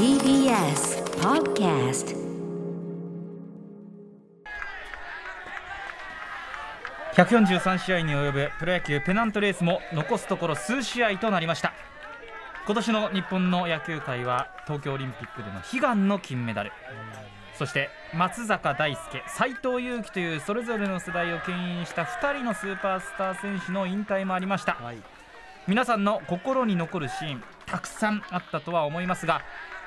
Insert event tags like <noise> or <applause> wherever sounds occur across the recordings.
TBS Podcast. 143試合に及ぶプロ野球ペナントレースも残すところ数試合となりました。今年の日本の野球界は東京オリンピックでの悲願の金メダル。そして松坂大輔斎藤佑樹というそれぞれの世代を牽引した2人のスーパースター選手の引退もありました、皆さんの心に残るシーンたくさんあったとは思いますが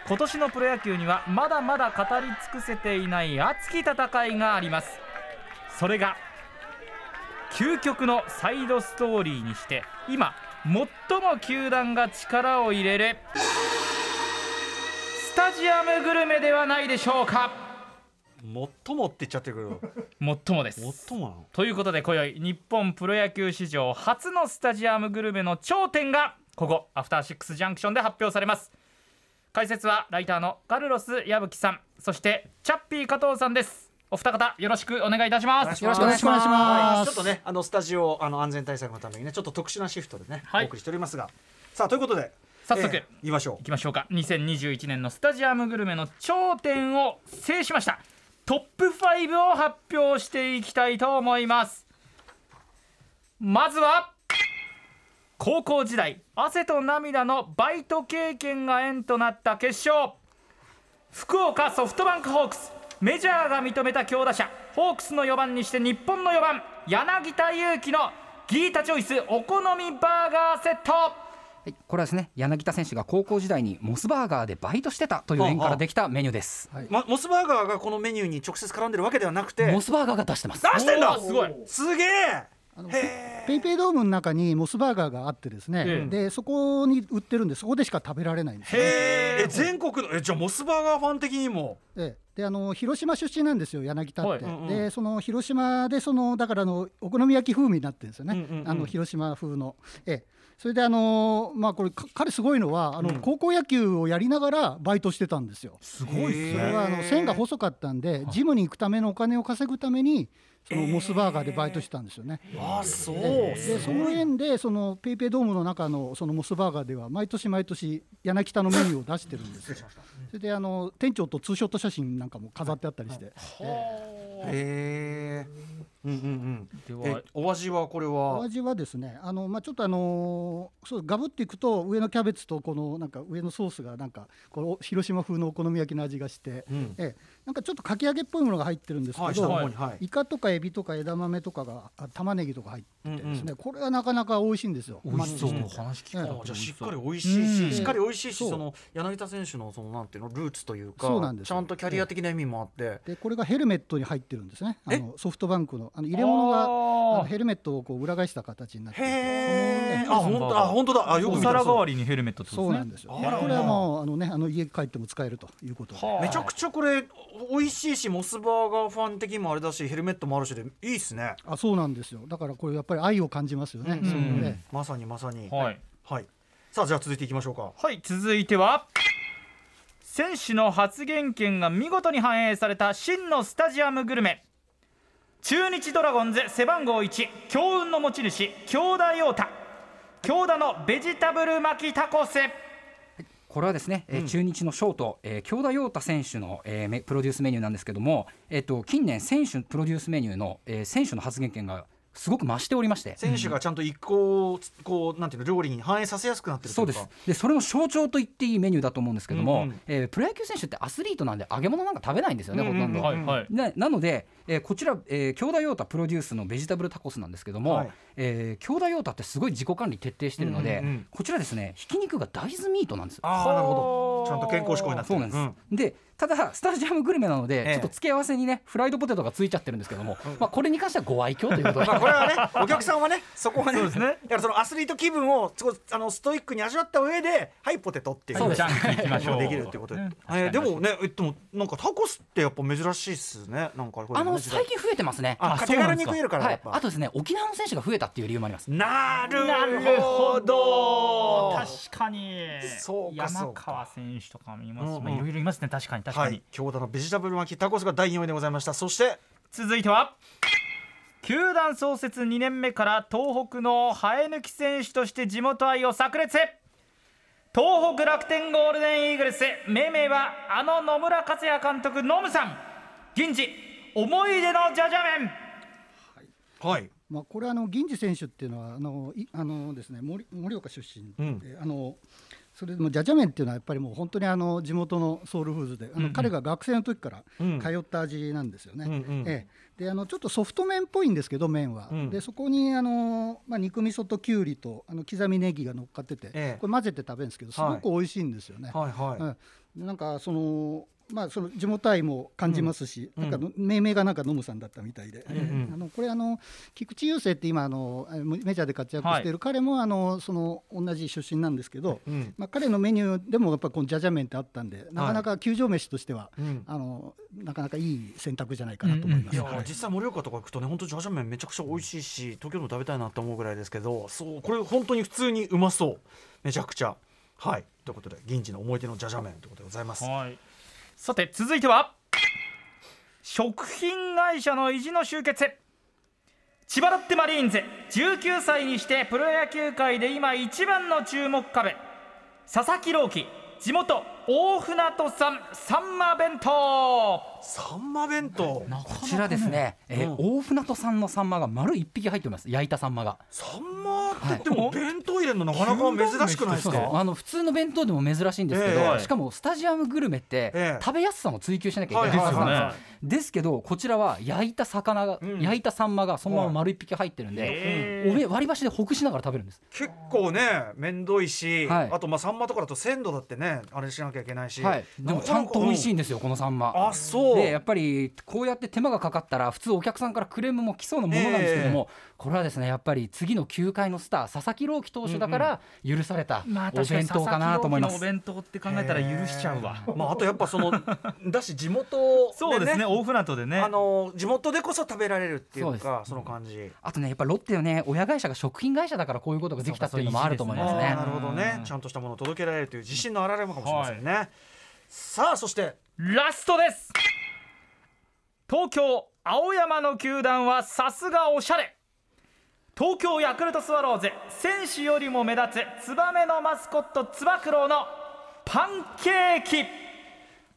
今年のプロ野球にはまだまだ語り尽くせていない熱き戦いがあります。それが究極のサイドストーリーにして今最も球団が力を入れるスタジアムグルメではないでしょうか。最もって言っちゃってる最もです。最もなの？ということで今宵日本プロ野球史上初のスタジアムグルメの頂点がここアフターシックスジャンクションで発表されます解説はライターのカルロス矢吹さんそしてチャッピー加藤さんです。お二方よろしくお願いいたします。よろしくお願いします。い。ちょっとねあのスタジオあの安全対策のためにねちょっと特殊なシフトでね、はい。お送りしておりますが。さあということで早速えー言いましょいきましょうか。2021年のスタジアムグルメの頂点を制しました。トップ5を発表していきたいと思います。まずは高校時代汗と涙のバイト経験が縁となった決勝。福岡ソフトバンクホークスメジャーが認めた強打者ホークスの4番にして日本の4番柳田悠岐のギータチョイスお好みバーガーセット。はい、これはですね柳田選手が高校時代にモスバーガーでバイトしてたという縁からできたメニューです、う、ま、モスバーガーがこのメニューに直接絡んでるわけではなくてモスバーガーが出してます。出してんだすごい。すげえあのへペイペイドームの中にモスバーガーがあってですね、ええ。でそこに売ってるんでそこでしか食べられないんですね。ええ全国のえじゃあモスバーガーファン的にも？ええ。であの広島出身なんですよ柳田って。はい。うんうん。でその広島でそのだからあのお好み焼き風味になってるんですよね、うんうんうん。あの広島風の。ええそれであのまあこれか彼すごいのはあの、うん。高校野球をやりながらバイトしてたんですよ。すごいっすね。それはあの線が細かったんでジムに行くためのお金を稼ぐためにそのモスバーガーでバイトしてたんですよね。あそう。でその縁でそのペイペイドームの中のそのモスバーガーでは毎年毎年柳田のメニューを出してるんですよ。<laughs> それであの店長とツーショット写真なんかも飾ってあったりして、へえうんうんうん。ではえお味はこれは？お味はですねあのまあちょっとあのそうガブっていくと上のキャベツとこのなんか上のソースがなんかこの広島風のお好み焼きの味がして、うん。ええなんかちょっとかき揚げっぽいものが入ってるんですけど、はいはい。イカとかエビとか枝豆とかがあ玉ねぎとか入っててですね、うんこれはなかなか美味しいんですよ。美味しそう。話聞くあじゃあしっかりい美味しいし、うん。しっかり美味しいしそう。その柳田選手のそのなんていうのルーツというかそうなんですよ。ちゃんとキャリア的な意味もあって、でこれがヘルメットに入ってるんですね。あえのソフトバンクのあの入れ物があのヘルメットをこう裏返した形になっていて。へあ本当あ本当だ。あよくお見た皿代わりにヘルメットってことそうですね。なんですよ。あらこれはもうあのねあの家帰っても使えるということで、はあ。めちゃくちゃこれ美味しいしモスバーガーファン的にもあれだしヘルメットもあるしでいいっすね。あそうなんですよ。だからこれやっぱり愛を感じますよね、うん。そういうのでまさにまさに。はい。はい。さあじゃあ続いていきましょうか。はい続いては選手の発言権が見事に反映された真のスタジアムグルメ。中日ドラゴンズ背番号1強運の持ち主京田陽太京田のベジタブル巻きタコスこれはですね、えー中日のショート、えー、京田陽太選手の、えーメプロデュースメニューなんですけども、えっと近年選手プロデュースメニューの、えー選手の発言権がすごく増しておりまして、選手がちゃんと一個こうなんていうの料理に反映させやすくなってるとそいうです。でそれの象徴と言っていいメニューだと思うんですけども、うんうん。えープロ野球選手ってアスリートなんで揚げ物なんか食べないんですよね、うんうんうん。ほとんど。はいはい。ななので、えーこちら、えー、京田陽太プロデュースのベジタブルタコスなんですけども、はい。えー京田陽太ってすごい自己管理徹底してるので、うんうんうん。こちらですねひき肉が大豆ミートなんです。よ。ああなるほど。ちゃんと健康志向になってる。そうなんです、でただスタジアムグルメなので、ええ。ちょっと付け合わせにねフライドポテトがついちゃってるんですけども、まあ、これに関してはご愛嬌ということで、まあこれはねお客さんはね <laughs> そこはねそうですね。だからそのアスリート気分をあのストイックに味わった上ではいポテトっていう。そうです。ジャンクいきましょう。できるってことで、ねえーでもねえっとなんかタコスってやっぱ珍しいっすね。なんかこれあのね最近増えてますね。ああ手軽に食えるからはいやっ、ぱ、あとですね沖縄の選手が増えたっていう理由もあります。なるほど。確確かに。そうかそうか。山川選手とかもいます。まあいろいろいますね。確かに確かに、はい。京田のベジタブル巻きタコスが第4位でございました。そして続いては球団創設2年目から東北の生え抜き選手として地元愛を炸裂。東北楽天ゴールデンイーグルス。命名はあの野村克也監督ノムさん。銀次思い出のジャジャ麺はい。まあ、これあの銀次選手っていうのはあのいあのですね盛盛岡出身で、うん。あのそれで。もジャジャ麺っていうのはやっぱりもう本当にあの地元のソウルフーズであの、彼が学生の時からうん。通った味なんですよね。うんうん。ええ、であのちょっとソフト麺っぽいんですけど麺は、うん。でそこにあの、まあ、肉味噌ときゅうりとあの刻みネギが乗っかってて、ええ。これ混ぜて食べるんですけどすごく美味しいんですよね。はいはい、うん。でなんかそのまあその地元愛も感じますし、うん。なんかの命名がなんかノムさんだったみたいで、んうん。あのこれあの菊池雄星って今あのメジャーで活躍している彼もあのその同じ出身なんですけど、うん。まあ彼のメニューでもやっぱこのジャジャ麺ってあったんで、なかなか球場飯としては、うん。あのなかなかいい選択じゃないかなと思います。いやはい。実際盛岡とか行くとね本当ジャージャー麺めちゃくちゃ美味しいし東京でも食べたいなと思うぐらいですけどそうこれ本当に普通にうまそう。めちゃくちゃ。はい。ということで銀次の思い出のジャジャ麺ということでございます。はいさて続いては食品会社の意地の集結。千葉ロッテマリーンズ19歳にしてプロ野球界で今一番の注目株。佐々木朗希地元大船渡産サンマ弁当。サンマ弁当？こちらですね、えーうん。大船渡産のサンマが丸一匹入っております。焼いたサンマが。サンマってはいでも弁当入れるのなかなか珍しくないですそうですかあの普通の弁当でも珍しいんですけど、ええ。しかもスタジアムグルメって、ええ。食べやすさも追求しなきゃいけないはずなんですよ、はいはいですけどこちらは焼いた魚が、うん。焼いたサンマがそのまま丸一匹入ってるんで、へーおめ割り箸でほぐしながら食べるんです。結構ね面倒いし、はい。あとまあサンマとかだと鮮度だってねあれしなきゃいけないし、はい。でもちゃんと美味しいんですよこのサンマ。あそう。でやっぱりこうやって手間がかかったら普通お客さんからクレームも来そうなものなんですけども、これはですねやっぱり次の球界のスター佐々木朗希投手だから許されたまあお弁当かなと思います。お弁当って考えたら許しちゃうわ。まああとやっぱそのだし地元で、ね、そうですね大船渡でね。あの地元でこそ食べられるっていうそうかその感じ。あとねやっぱロッテのね親会社が食品会社だからこういうことができたっていうのもあると思いますね。あーな。るほどね。ちゃんとしたものを届けられるという自信の表れもかもしれませんね、さあそして。ラストです。東京青山の球団はさすがおしゃれ東京ヤクルトスワローズ選手よりも目立つツバメのマスコットつば九郎のパンケーキ。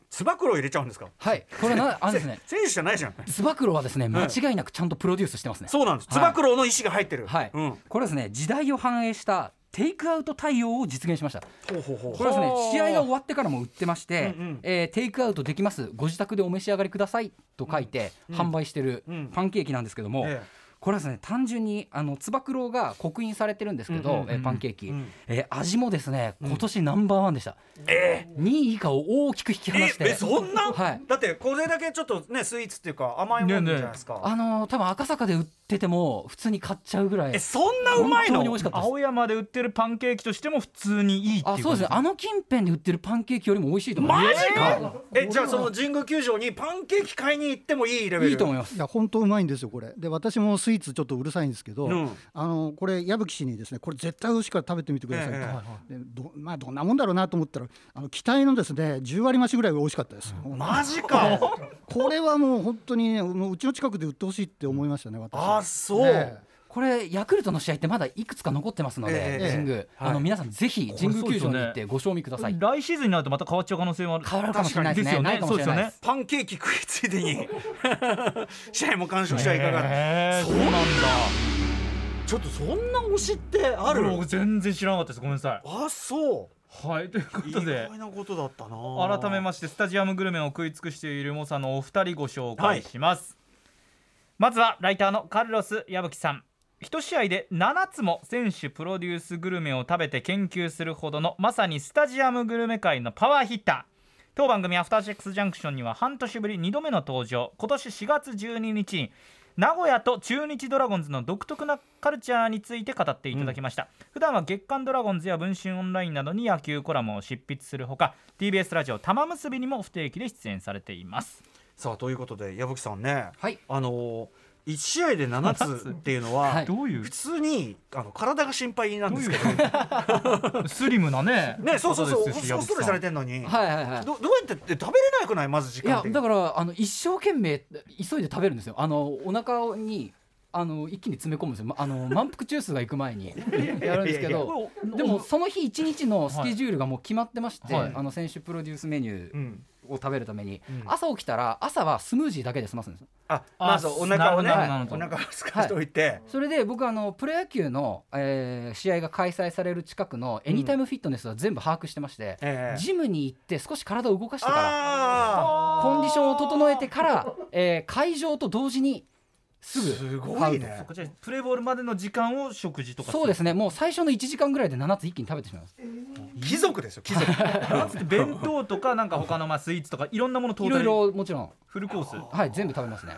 つば九郎入れちゃうんですか？はい。これなあのですね。選手じゃないじゃん。つば九郎はですね間違いなくちゃんとプロデュースしてますね。そうなんです。つはい。ば九郎の意思が入ってる。はい、うん、これですね時代を反映したテイクアウト対応を実現しました。ほうほうほう。これはですね試合が終わってからも売ってまして、うんうん。えーテイクアウトできます。ご自宅でお召し上がりくださいと書いて販売してるうん。パンケーキなんですけども、えこれはですね単純にあのつば九郎が刻印されてるんですけど、うんうんうんえーパンケーキ、うん。えー味もですね今年ナンバーワンでした、え2位以下を大きく引き離して。ええそんな、はい。だってこれだけちょっとねスイーツっていうか甘いもんじゃないですか、あのー多分赤坂で売ってても普通に買っちゃうぐらい。えそんなうまいの？本当に美味しかったです。青山で売ってるパンケーキとしても普通にいいっていうあそうです。ねあの近辺で売ってるパンケーキよりも美味しいと思いマますジか？えじゃあその神宮球場にパンケーキ買いに行ってもいいレベル？いいと思います。いや本当うまいんですよこれ。で私もスイーツちょっとうるさいんですけど、うん。あのこれ矢吹氏にですねこれ絶対美味しいから食べてみてくださいと、えでどまあどんなもんだろうなと思ったらあの期待のですね10割増しぐらい美味しかったです、マジか。これはもう本当にねもううちの近くで売ってほしいって思いましたね私。あそう、えこれヤクルトの試合ってまだいくつか残ってますので、ええ神宮、はい。あの皆さんぜひ神宮球場に行ってご賞味ください。来シーズンになるとまた変わっちゃう可能性もある。変わるかもしれないですね。ですよねないかもしれないです。パンケーキ食いついでに。<laughs> 試合も完食しちゃいかがへーそうなんだ。ちょっとそんな推しってある？僕全然知らなかったです。ごめんなさい。あそはい。ということで。外なことだったな。改めましてスタジアムグルメを食い尽くしている猛者のお二人ご紹介します、まずはライターのカルロス矢吹さん一試合で7つも選手プロデュースグルメを食べて研究するほどのまさにスタジアムグルメ界のパワーヒッター。当番組「アフターシックスジャンクション」には半年ぶり2度目の登場。今年4月12日に名古屋と中日ドラゴンズの独特なカルチャーについて語っていただきました、普段は月刊ドラゴンズや文春オンラインなどに野球コラムを執筆するほか TBS ラジオ玉結びにも不定期で出演されています。さあということで矢吹さんね。はい。あのー1試合で7つっていうのは、はい。どういう？普通にあの体が心配なんですけど。<laughs> スリムなね。ねそうそうそう。ことですしおストレスされてんのに、はいはいはい。どどうやって食べれなくない？まず時いや間的にだからあの一生懸命急いで食べるんですよ。あのお腹にあの一気に詰め込むんですよ。まあの満腹中枢が行く前に。やるんですけどでもその日一日のスケジュールがもう決まってまして、はい。あの選手プロデュースメニュー。うんを食べるために、うん。朝起きたら朝はスムージーだけで済ますんです。よあまずお腹をねお腹をすかして。おい。て、それで僕あのプロ野球の、えー試合が開催される近くのエニタイムフィットネスは全部把握してまして、ええ。ジムに行って少し体を動かしてからあコンディションを整えてから、えー会場と同時にすぐ。すごいね。こちらプレーボールまでの時間を食事とかそうですね。もう最初の1時間ぐらいで7つ一気に食べてしまいます。貴族ですよ貴族。なんつって弁当とかなんか他のまあスイーツとかいろんなものトーいろいタルろもちろん。フルコース。はい全部食べますね。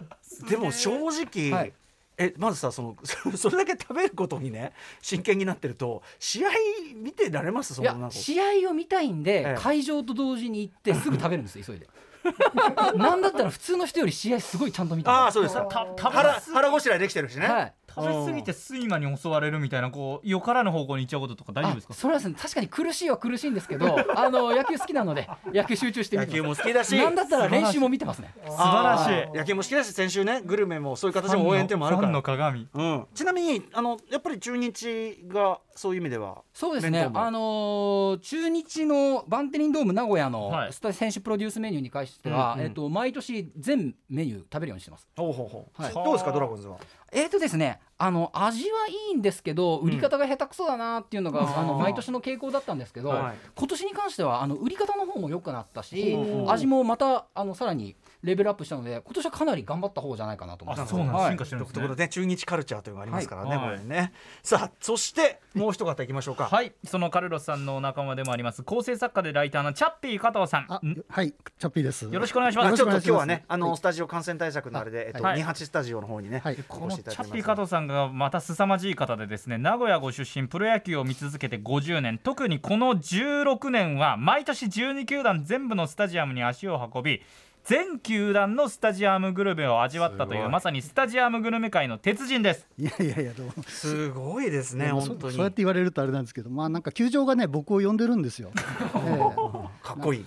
<laughs> でも正直、はい。えまずさそのそ <laughs> それだけ食べることにね真剣になってると試合見てられます？そいやの。なんか試合を見たいんで、ええ。会場と同時に行ってすぐ食べるんです急いで <laughs> なんだったら普通の人より試合すごいちゃんと見てまああそうです。たた腹腹ごしらえできてるしね、すはい。食べ過ぎて睡魔に襲われるみたいなこうよからぬ方向に行っちゃうこととか大丈夫ですか？あそれはですね確かに苦しいは苦しいんですけど <laughs> あの野球好きなので野球集中して見野球も好きだし。すなんだったら練習も見てますね。素晴らしい。野球も好きだし先週ねグルメもそういう形の応援っていうのもあるファンのから鏡。うん、ちなみにあのやっぱり中日がそういう意味ではそうですね。あのー中日のバンテリンドーム名古屋の選手プロデュースメニューに関しては、うんうん。えっと毎年全メニュー食べるようにしてます。ほうほうほう、はい。どうですかドラゴンズは？えーとですね、あの味はいいんですけど売り方が下手くそだなっていうのが、あの毎年の傾向だったんですけど、はい。今年に関してはあの売り方の方も良くなったし味もまたあのさらにレベルアップしたので今年はかなり頑張った方じゃないかなと思います。あそうなんです。はい。進化してるんですね。ということで中日カルチャーというのがありますからね、はい。これねさあそしてもう一方いきましょうか。はい。そのカルロスさんのお仲間でもあります。構成作家でライターのチャッピー加藤さん。あん？はい。チャッピーです。よろしくお願いします。まあちょっと今日はねあの、はい。スタジオ感染対策のあれで、えっとはい。28スタジオの方にね、はい。このチャッピー加藤さんがまた凄まじい方でですね名古屋ご出身プロ野球を見続けて50年。特にこの16年は毎年12球団全部のスタジアムに足を運び全球団のスタジアムグルメを味わったというまさにスタジアムグルメ界の鉄人です。いやいやいやどうもすごいですね本当に。そそうやって言われるとあれなんですけどまあなんか球場がね僕を呼んでるんですよ。え <laughs> かっこいい、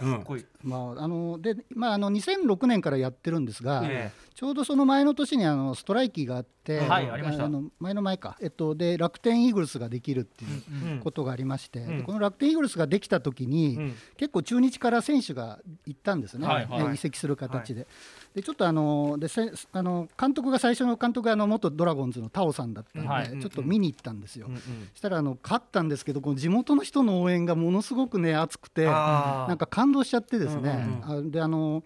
かっこいい。まああのでまああの2006年からやってるんですが、えちょうどその前の年にあのストライキがあって、はいありました。の前の前か、えっと、で楽天イーグルスができるっていうことがありまして、うんでこの楽天イーグルスができた時に、うん。結構中日から選手が行ったんですね、はいはい。え移籍する形で。でちょっとあのでせあの監督が最初の監督があの元ドラゴンズのタオさんだったんで、はい。ちょっと見に行ったんですよ。うんうん。そしたらあの勝ったんですけどこの地元の人の応援がものすごくね熱くてなんか感動しちゃってですね、うん。あであの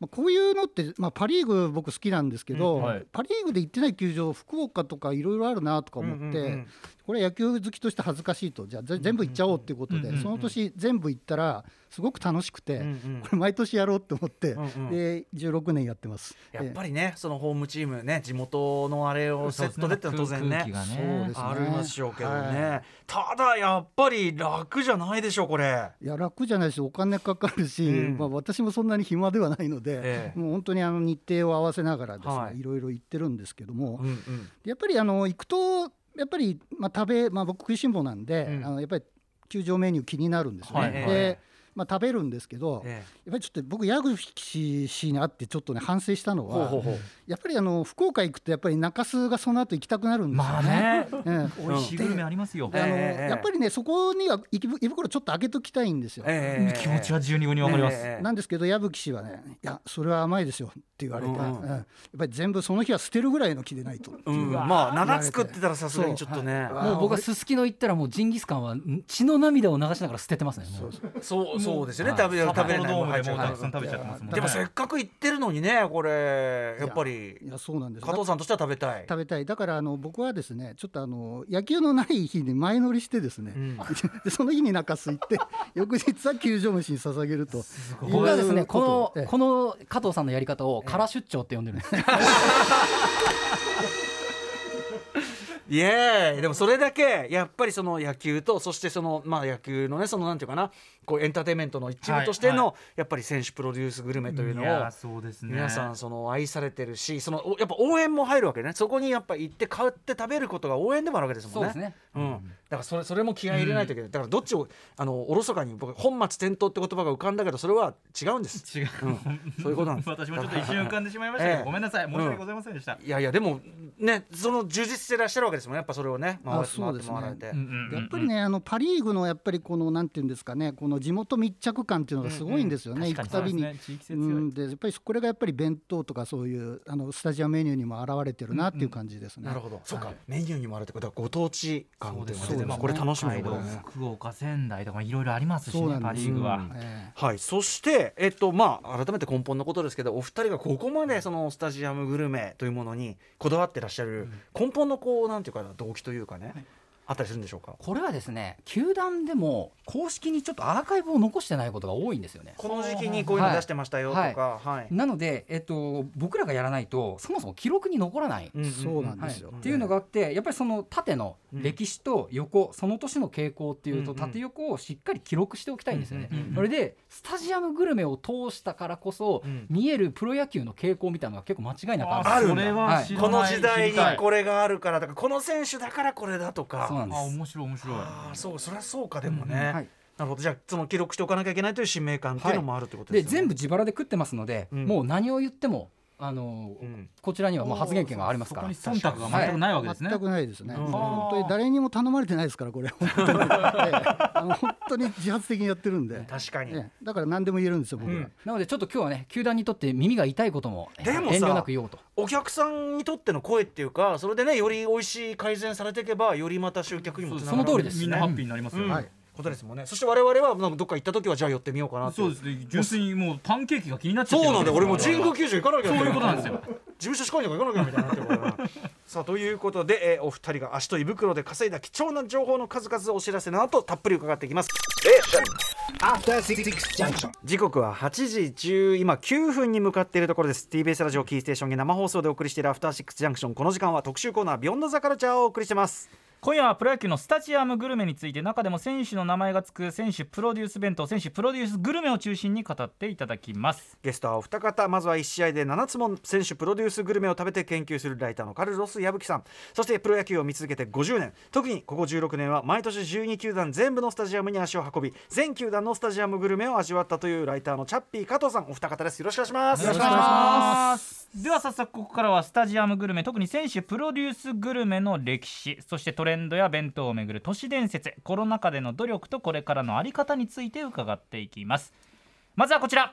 まあこういうのって、まあ、パ・リーグ僕好きなんですけど、うんはい。パ・リーグで行ってない球場福岡とかいろいろあるなとか思って、うんうんうんこれ野球好きとして恥ずかしいと。じゃあぜ全部行っちゃおうっていうことで、その年全部行ったらすごく楽しくて、これ毎年やろうって思って、で16年やってます。やっぱりねそのホームチームね地元のあれをセットでってのは当然ね。空気がそうねですね。ありましょうけどね、はただやっぱり楽じゃないでしょうこれ。いや楽じゃないしお金かかるし、うん。まあ、私もそんなに暇ではないので、ええ。もう本当にあの日程を合わせながらですね、はい。い、ろいろ行ってるんですけども、うんうん。やっぱりあの行くとやっぱり、まあ、食べ、まあ、僕食いしん坊なんで、うんあのやっぱり球場メニュー気になるんですね。はいで、まあ、食べるんですけど、えやっぱりちょっと僕矢口氏に会ってちょっとね反省したのはえほうほうほう。やっぱりあの福岡行くとやっぱり中洲がその後行きたくなるんですよまあね。美味しいグルメありますよ。であのええ。やっぱりねそこには胃袋ちょっと開けときたいんですよ。ええ。気持ちは十二分にわかります、ええ。なんですけど矢吹氏はね「いやそれは甘いですよ」って言われて、うんうん。うんやっぱり全部その日は捨てるぐらいの気でないと。うん、まあ7作ってたらさすがにちょっとね。もう僕はすすきの行ったらもうジンギスカンはん血の涙を流しながら捨ててますねそうそうですよね。はい。食べれる食べれない。もたくさん食べちゃってますもんね。でもせっかく行ってるのにねこれやっぱり。いやそうなんです。加藤さんとしては食べたい。食べたい。だからあの僕はですねちょっとあの野球のない日に前乗りしてですね、<laughs> その日に中洲行って <laughs> 翌日は球場飯に捧げると。僕はですねこのええ。この加藤さんのやり方を空出張って呼んでるんです。<laughs> イエーイでもそれだけやっぱりその野球とそしてそのまあ野球のねそのなんていうかなこうエンターテインメントの一部としての、はやっぱり選手プロデュースグルメというのをいやそうですね。皆さんその愛されてるしそのおやっぱ応援も入るわけね。そこにやっぱ行って買って食べることが応援でもあるわけですもんね。そうん、だからそれそれも気合い入れないといけない、だからどっちをあのおろそかに僕本末転倒って言葉が浮かんだけどそれは違うんです。違う、そういうことなんです。<laughs> 私もちょっと一瞬浮かんでしまいましたけど、ええ。ごめんなさい。申し訳ございませんでした、いやいやでもねその充実してらっしゃるわけですもんね。やっぱそれをね回あそうですね。回って回られて、うんうんうんやっぱりね、あのパ・リーグのやっぱりこのなんていうんですかね、この地元密着感っていうのがすごいんですよね、確かに。そうです行くたびに。ね。地域性強い、うん、でやっぱりこれがやっぱり弁当とかそういうあのスタジアムメニューにも表れてるなっていう感じですね。なるほど、そうか。はいメニューにもあるってことはご当地感っていうのが出てますそうですね。これ楽しみな北海道ところですね。福岡仙台とかいろいろありますしねパ・リーグは、うん。えはい、そして、えっとまあ、改めて根本のことですけどお二人がここまでそのスタジアムグルメというものにこだわってらっしゃる根本のこうなんていうかな動機というかね、あったりするんでしょうか？これはですね球団でも公式にちょっとアーカイブを残してないことが多いんですよね。この時期にこういうの出してましたよとか、はい。なので、えっと、僕らがやらないとそもそも記録に残らない、んんんそうなんはいですよ。っていうのがあってやっぱりその縦の歴史と横、その年の傾向っていうとうんうん。縦横をしっかり記録しておきたいんですよね。うんうんうんそれでスタジアムグルメを通したからこそ、うん。見えるプロ野球の傾向みたいなのが結構間違いなくあるんですよ。あるんだそれは知らこの時代にこれがあるからとかこの選手だからこれだとかそうなんです。あ面白い面白い。あーそうそりゃそうかでもね、うんはい。なるほど。じゃあその記録しておかなきゃいけないという使命感っていうのもあるってことでよね、です全部自腹で食ってますので、うん。もう何を言ってもあの、うん。こちらにはもう発言権がありますから。忖度が全くないわけですね、全くないですね、うん。本当に誰にも頼まれてないですから、これ、<laughs> 本当に、ええ。あの本当に自発的にやってるんで、確かに、ええ。だから何でも言えるんですよ、僕ら。うん。なのでちょっと今日はね球団にとって耳が痛いこともえーでもさ遠慮なく言おうと。お客さんにとっての声っていうかそれでねより美味しい改善されていけばよりまた集客にもつながるその通りです。みん。なハッピーになりますよ、うんはいことですもんね。そして我々はどっか行った時はじゃあ寄ってみようかなってそうですね。純粋にもうパンケーキが気になっちゃってそうなんだよ。俺も神宮球球場行かなきゃそういうことなんですよ事務所仕込みとか行かなきゃみたいになってるから。さあということで、えーお二人が足と胃袋で稼いだ貴重な情報の数々をお知らせの後たっぷり伺っていきます。After Six Junction. 時刻は8時10今9分に向かっているところです。TBS ラジオキーステーションに生放送でお送りしているアフターシックスジャンクションこの時間は特集コーナービヨンドザカルチャーをお送りしてます。今夜はプロ野球のスタジアムグルメについて中でも選手の名前がつく選手プロデュース弁当選手プロデュースグルメを中心に語っていただきます。ゲストはお二方まずは1試合で7つも選手プロデュースグルメを食べて研究するライターのカルロス矢吹さん。そしてプロ野球を見続けて50年。特にここ16年は毎年12球団全部のスタジアムに足を運び全球団のスタジアムグルメを味わったというライターのチャッピー加藤さん。お二方です。よろしくお願いします。よろしくお願いします。では早速ここからはスタジアムグルメ特に選手プロデュースグルメの歴史そしてトレンドや弁当をめぐる都市伝説コロナ禍での努力とこれからの在り方について伺っていきます。まずはこちら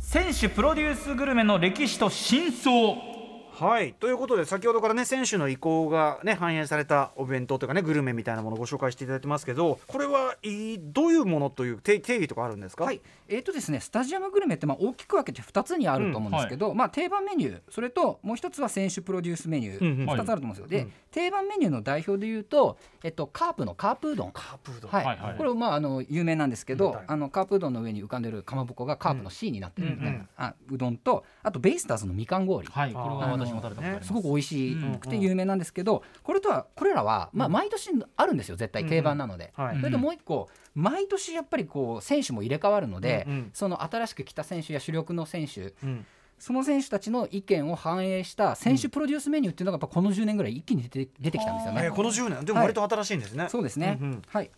選手プロデュースグルメの歴史と真相。はい。ということで先ほどからね選手の意向がね反映されたお弁当というかねグルメみたいなものをご紹介していただいてますけどこれはいどういうものという定定義とかあるんですか？はい、えーとですね、スタジアムグルメってまあ大きく分けて2つにあると思うんですけど、まあ、定番メニューそれともう一つは選手プロデュースメニュー、うんうん。2つあると思うんですよ、で定番メニューの代表でいうと、えっと、カープのカープうどん。カープうどん。はい。はいはい。これまああの有名なんですけどうん。あのカープうどんの上に浮かんでるかまぼこがカープの C になってるみたいな、あうどんとあとベイスターズのみかん氷、はい。これは私も食べたことありますすごく美味しうんくて有名なんですけど、これとはこれらは、まあ、毎年あるんですよ絶対定番なので。はい。それともう一個毎年やっぱりこう選手も入れ替わるので、うんうん。その新しく来た選手や主力の選手うん。その選手たちの意見を反映した選手プロデュースメニューっていうのがやっぱこの10年ぐらい一気に出て出てきたんですよね。えーこの10年でも割と新しいんですね、そうですね、うんうん。はい。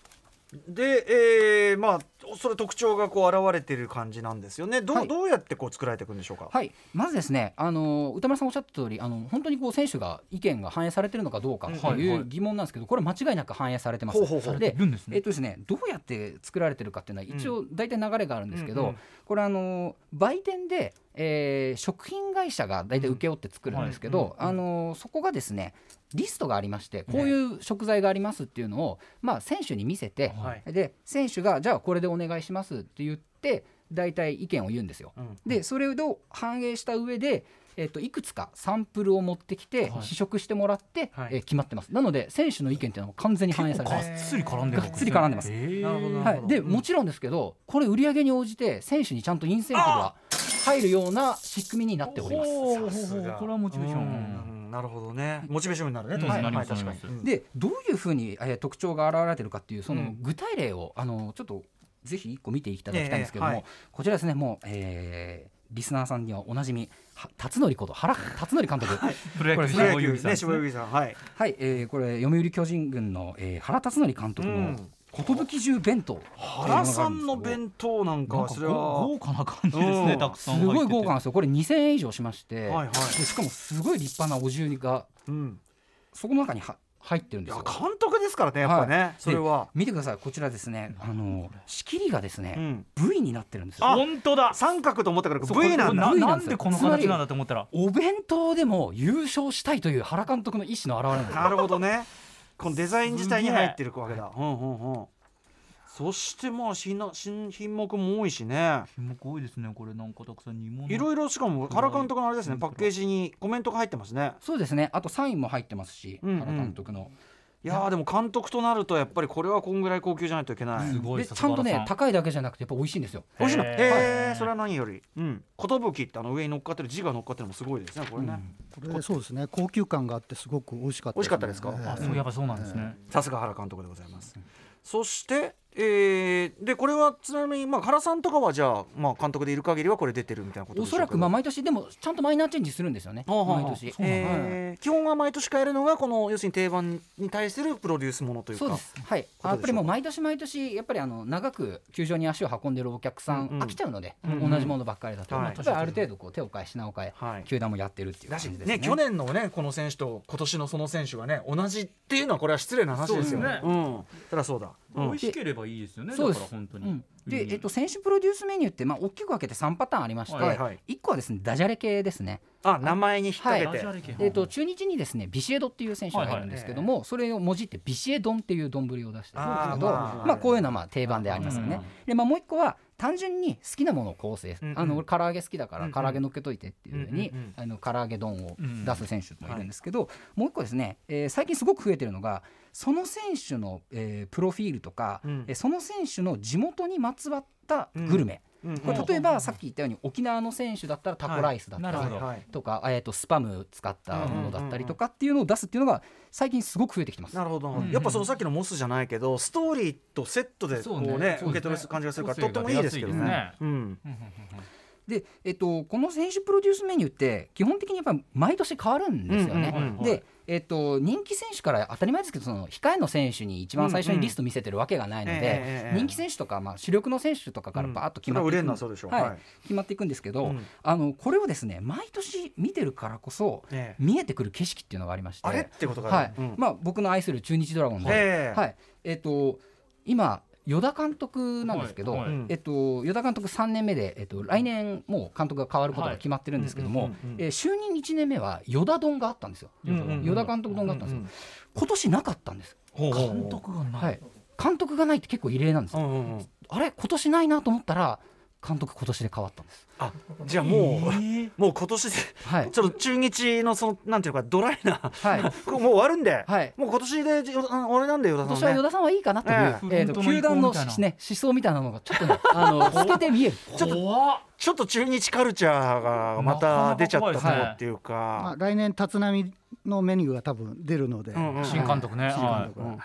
で、えーまあそれ特徴がこう現れてる感じなんですよね。どう,、はい。どうやってこう作られていくんでしょうか、はい、まずですね、あの歌丸さんおっしゃった通り、あの本当にこう選手が意見が反映されてるのかどうかとはいう疑問なんですけど、これ間違いなく反映されてます。ほうほうほう。でえっとですね、どうやって作られてるかっていうのは一応大体流れがあるんですけど、うんうん。これあの売店で、えー食品会社が大体請け負って作るんですけど、あのそこがですねリストがありましてこういう食材がありますっていうのを、まあ、選手に見せて、はい。で選手がじゃあこれでお願いしますって言って大体意見を言うんですよ。うん。でそれを反映した上で、えっといくつかサンプルを持ってきて、はい。試食してもらって、はい。えー決まってます。なので選手の意見っていうのは完全に反映されてます。がっつり絡んでます。へー。なるほどなはい、でもちろんですけどこれ売り上げに応じて選手にちゃんとインセンティブが入るような仕組みになっております。これはモチベーション。うんなるほどね。モチベーションになるねうん。当然。なります確かに。うん。でどういうふうに、えー特徴が現れてるかっていうそのうん。具体例を、あのちょっとぜひ一個見ていただきたいんですけども、ええはい。こちらですねもう、えーリスナーさんにはおなじみは辰徳こと原辰徳監督。プロ野球プロ野球ね下指さん。はいはい、えー、これ読売巨人軍の、えー、原辰徳監督のうん寿中弁当原さんの弁当なんかはそれは豪華な感じですねたくさんすごい豪華なんですよこれ2000円以上しまして、はいはいしかもすごい立派なお重がうんそこの中には入ってるんですよ監督ですからねやっぱね、それは見てくださいこちらですねあの仕切りがですね、うん V になってるんですよあ本当だ三角と思ったから V なんだなんでこの形なんだと思ったらお弁当でも優勝したいという原監督の意思の表れなんですなるほどねこのデザイン自体に入ってるわけだ。うんうんうん。そしてまあ新な新品目も多いしね。品目多いですねこれなんかたくさん煮物。いろいろしかも原監督のあれですねうんパッケージにコメントが入ってますね。そうですね。あとサインも入ってますし、うんうん。原監督のいやーでも監督となるとやっぱりこれはこんぐらい高級じゃないといけない、すごいでちゃんとね高いだけじゃなくてやっぱ美味しいんですよ。美味しいの？へえそれは何より？うん。寿ってあの上に乗っかってる字が乗っかってるのもすごいですねこれね、これそうですね。高級感があってすごく美味しかった美味しかったですか？ええあそうやっぱそうなん。ですねさすが原監督でございます、そして、えーでこれはちなみに、まあ、原さんとかはじゃあ、まあ、監督でいる限りはこれ出てるみたいなことでしょうけど。おそらくまあ毎年でもちゃんとマイナーチェンジするんですよね。はあはあ毎年。えー基本は毎年変えるのがこの要するに定番に対するプロデュースものというか。そうです。はい。やっぱりもう毎年毎年やっぱりあの長く球場に足を運んでるお客さん、うんうん。飽きちゃうので、うんうん同じものばっかりだと、はい。やっぱりある程度こう手を変え品を変え、はい。球団もやってるっていう感じですね。ね去年のねこの選手と今年のその選手がね同じっていうのはこれは失礼な話ですよそうですね。うん。そりゃそうだ、うん美味しければいいですよね。そうです。ら本当に。うん、で、えっと、選手プロデュースメニューって、まあ、大きく分けて3パターンありまして、はいはい。1個はですねダジャレ系ですね、あ名前に引っ掛けて、えっと、中日にですねビシエドっていう選手がいるんですけども、それをもじってビシエ丼っていう丼を出してるんですけどままああ、こういうのはまあ定番でありますよね、で、まあ、もう1個は単純に好きなものを構成、うんうん。あの俺唐揚げ好きだから唐揚げ乗っけといてっていうふうに、あの唐揚げ丼を出す選手もいるんですけど、もう1個ですね、えー最近すごく増えてるのがその選手の、えープロフィールとか、うん。えーその選手の地元にまつわったグルメ、うん。これ例えばさっき言ったように沖縄の選手だったらタコライスだったり、とか、えー、とスパム使ったものだったりとかっていうのを出すっていうのが最近すごく増えてきてます。なるほど、うんやっぱそのさっきのモスじゃないけどストーリーとセットでこうね。ね。受け取る感じがするからとってもいいですけどねでえっと、この選手プロデュースメニューって基本的にやっぱり毎年変わるんですよね。で、えっと、人気選手から当たり前ですけどその控えの選手に一番最初にリスト見せてるわけがないので、ええ人気選手とか、まあ、主力の選手とかからバーッと決まっていく,、はい。はい。決まっていくんですけど、うん。あのこれをですね毎年見てるからこそええ。見えてくる景色っていうのがありまして。あれってことがはい。うん。まあ、僕の愛する中日ドラゴンズ、ええ。はい。えっと今与田監督なんですけど、はいはい。えっと、与田監督3年目で、えっと、来年もう監督が変わることが決まってるんですけどもえー就任1年目は与田丼があったんですよ。うんうんうん与田監督丼があったんですよ。うんうん今年なかったんです、監督がない。はい、監督がないって結構異例なんですよ。うんうんうん。あれ？今年ないなと思ったら監督今年で変わったんです。あじゃあもう、もう今年ではい。ちょっと中日のそのなんていうかドライなはい。<laughs> もう終わるんで、はい。もう今年で俺なんで与田今さんね。年は与田さんはいいかなという、ええ。えーと球団のね、思想みたいなのがちょっとねあの <laughs> 透けて見える。ちょっとちょっと中日カルチャーがまた出ちゃったとこっていうまかあ、来年立浪のメニューが多分出るので、うんうん新監督ね。新監は督が。はい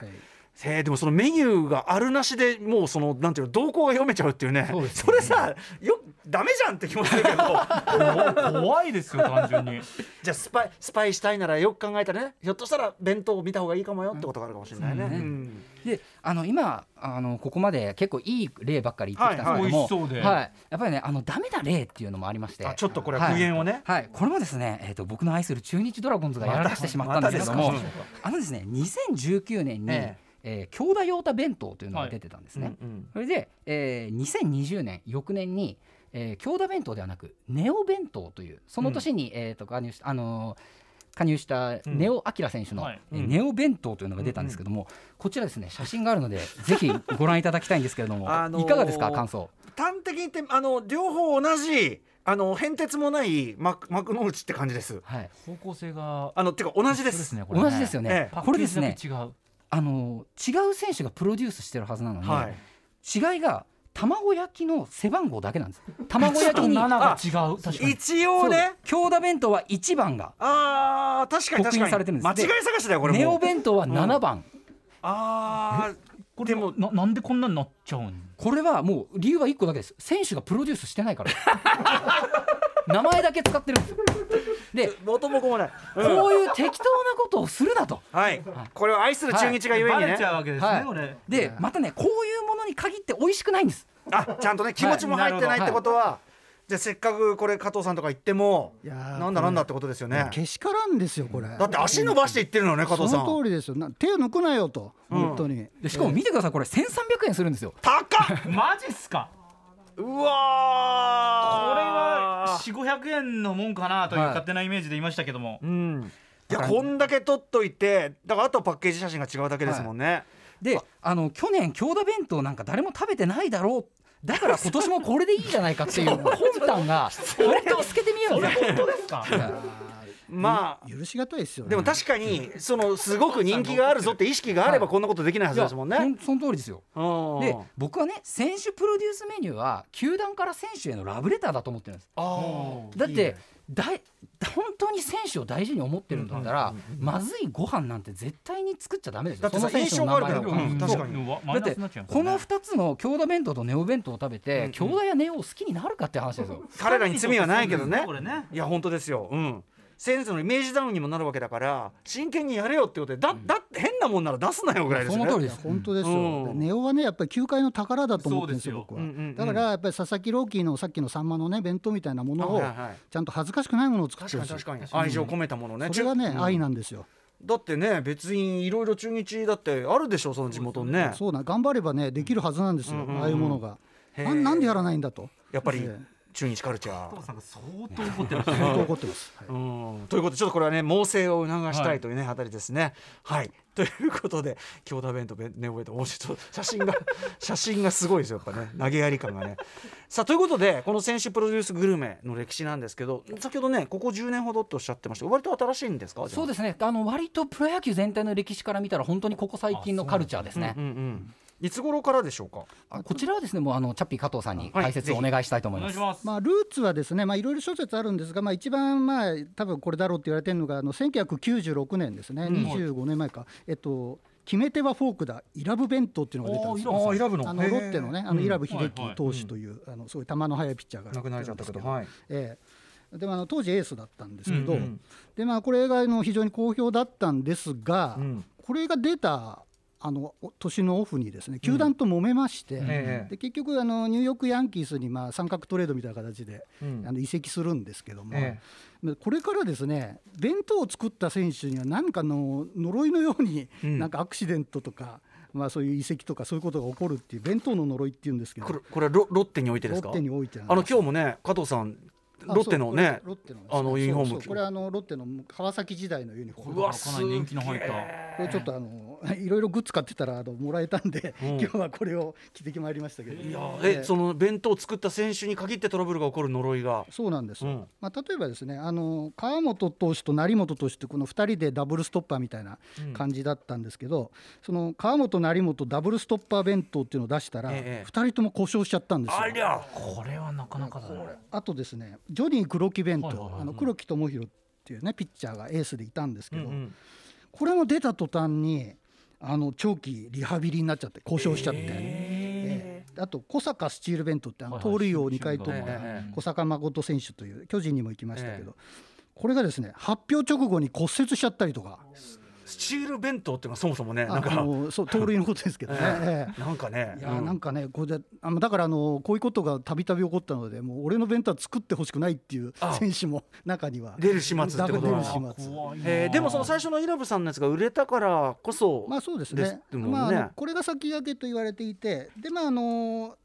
えーでもそのメニューがあるなしでもうそのなんていうの動向が読めちゃうっていうね。そうですそれさよダメじゃんって気もするけど。い <laughs> 怖いですよ単純に。じゃあスパイスパイしたいならよく考えたらね。ひょっとしたら弁当を見た方がいいかもよってことがあるかもしれないね。うんうん。であの今あのここまで結構いい例ばっかり言ってきたんですけども、はいはい美味しそうで。はい。やっぱりねあのダメな例っていうのもありまして。あちょっとこれは苦言をね、はい、これもですね、えー、と僕の愛する中日ドラゴンズがやらかしてしまったんですけども、またですか？あのですね2019年に、ええー京田陽太弁当というのが出てたんですね。うんうん。それで、えー2020年翌年に、えー、京田弁当ではなくネオ弁当というその年に、えー、と加入したあのー加入したネオ・アキラ選手の、はい。えーネオ弁当というのが出たんですけども、こちらですね写真があるのでぜひご覧いただきたいんですけれども、<laughs> あのーいかがですか感想。端的に言ってあの両方同じあの変哲もない幕幕の内って感じです。はい。方向性があのてか同じです。そうねね。同じですよね、ええ。これですね。違うあの違う選手がプロデュースしてるはずなのに、はい。違いが卵焼きの背番号だけなんです。<laughs> 卵焼きに7が違う。確かに。一応ね。京田弁当は1番がああ確かに確刻かに。印されてるんです。間違い探しだよこれも。ネオ弁当は7番、ああこれでもななんでこんなになっちゃうん？これはもう理由は1個だけです。選手がプロデュースしてないから <laughs> 名前だけ使ってるんですよ。で元も子もない、うん。こういう適当なことをするなと。はい。これを愛する中日がゆえにね、バレちゃうわけですね、でまたねこういうものに限って美味しくないんです。あちゃんとね気持ちも入ってないってことは、じゃあせっかくこれ加藤さんとか言ってもいやーなんだなんだってことですよね。けしからんですよこれ。だって足伸ばして言ってるのね加藤さん。その通りですよ。な手を抜くなよとうん。本当に、でしかも見てくださいこれ1300円するんですよ。高っ！マジっすか？うこれわーは4 5 0 0円のもんかなというはい。勝手なイメージで言いましたけども、うん。いやこんだけ取っといてだからあとはパッケージ写真が違うだけですもんね、であの去年京田弁当なんか誰も食べてないだろう。だから今年もこれでいいじゃないかっていう魂胆がこれをつけてみよ。うぜ本当ですか？まあ許しがたいですよね。でも確かにそのすごく人気があるぞって意識があればこんなことできないはずですもんね。その通りですよ。うんで僕はね選手プロデュースメニューは球団から選手へのラブレターだと思ってるんです。だっていいね。だい本当に選手を大事に思ってるんだったら、まずいご飯なんて絶対に作っちゃダメですよ。だって選手の名前印象があるから。うん。確かに。だってこのよね2つの京田弁当とネオ弁当を食べて、うん京田やネオを好きになるかって話ですよ。彼らに罪はないけどね。こ。れね。いや本当ですよ。うん。先生のイメージダウンにもなるわけだから真剣にやれよってことでだだって変なもんなら出すなよぐらいですよね。その通りです。本当ですよ、うんでネオはねやっぱり球界の宝だと思ってるんですよ僕は、うんうんうん。だからやっぱり佐々木朗希のさっきのさんまのね弁当みたいなものをちゃんと恥ずかしくないものを作って確かほしいに確かに。愛情込めたものね。それがね、うん。愛なんですよ。だってね別にいろいろ中日だってあるでしょその地元にね。そうなん頑張ればねできるはずなんですよ、うんうんうん。ああいうものが。なんなんでやらないんだと。やっぱりえ中日カルチャー。加。藤さんが相当怒ってらっしゃる相当怒ってます、はい。うん。ということでちょっとこれはね猛省を促したいというね、あたりですね。はい。ということで京田弁とネオ弁と面白い写真が <laughs> 写真がすごいですよやっぱね。投げやり感がね。さあということでこの選手プロデュースグルメの歴史なんですけど先ほどねここ10年ほどっておっしゃってました。割と新しいんですか？そうですね。あの割とプロ野球全体の歴史から見たら本当にここ最近のカルチャーですね。うんうん、いつ頃からでしょうか？あこちらはですねもうあのチャッピー加藤さんにはい解説をお願いしたいと思います。お願いします、まあ、ルーツはですね、まあ、いろいろ諸説あるんですが、まあ、一番まあ多分これだろうって言われてるのがあの1996年ですね、25年前か、えっと、決め手はフォークだ。イラブ弁当っていうのが出たんですよ。ああ選ぶの。あのロッテのね、あのイラブ秀樹投手という、あのすごい球の速いピッチャーが亡くなっちゃったけど。いるんですはい。ええ。でもあの当時エースだったんですけど、うんうん。でまあ、これがあの非常に好評だったんですが、うん。これが出たあのお年のオフにですね球団と揉めまして、ええ。で結局あのニューヨーク・ヤンキースにまあ三角トレードみたいな形で、うん。あの移籍するんですけども、えでこれからですね弁当を作った選手には何かの呪いのように、うん。なんかアクシデントとか、まあ、そういう移籍とかそういうことが起こるっていう弁当の呪いっていうんですけど。これこれはロロッテにおいてですか？ロッテにおいてあの今日もね加藤さんあロッテのねロッテのね。あのユニフォーム。これはあのロッテの川崎時代のユニフォーム。うわかなり年季の入った。これちょっとあの <laughs> いろいろグッズ買ってたらあのもらえたんで、うん。今日はこれを着てきまいりましたけど、いやええその弁当を作った選手に限ってトラブルが起こる呪いが？そうなんです。よ、うん。まあ、例えばですねあの川本投手と成本投手ってこの2人でダブルストッパーみたいな感じだったんですけど、その川本成本ダブルストッパー弁当っていうのを出したら、ええ2人とも故障しちゃったんですよ。ありゃこれはなかなかだねあとですねジョニー黒木弁当、はいはいはい。はいあの黒木智弘っていうねピッチャーがエースでいたんですけど、うんうん。これも出た途端にあの長期リハビリになっちゃって故障しちゃって、ええ。あと小坂スチール弁当ってあの盗塁王を2回取った小坂誠選手という巨人にも行きましたけど、え。これがですね発表直後に骨折しちゃったりとかスチール弁当っていうのはそもそもねなんあかのそう盗塁のことですけどね。<laughs> ええ。なんかねいやうん。なんかねこれであのだからあのこういうことがたびたび起こったのでもう俺の弁当は作ってほしくないっていうあ選手も中には。出る始末ってこと出だえーでもその最初のイラブさんのやつが売れたからこそまあそうですですねね。まあ、これが先駆けと言われていてでまああの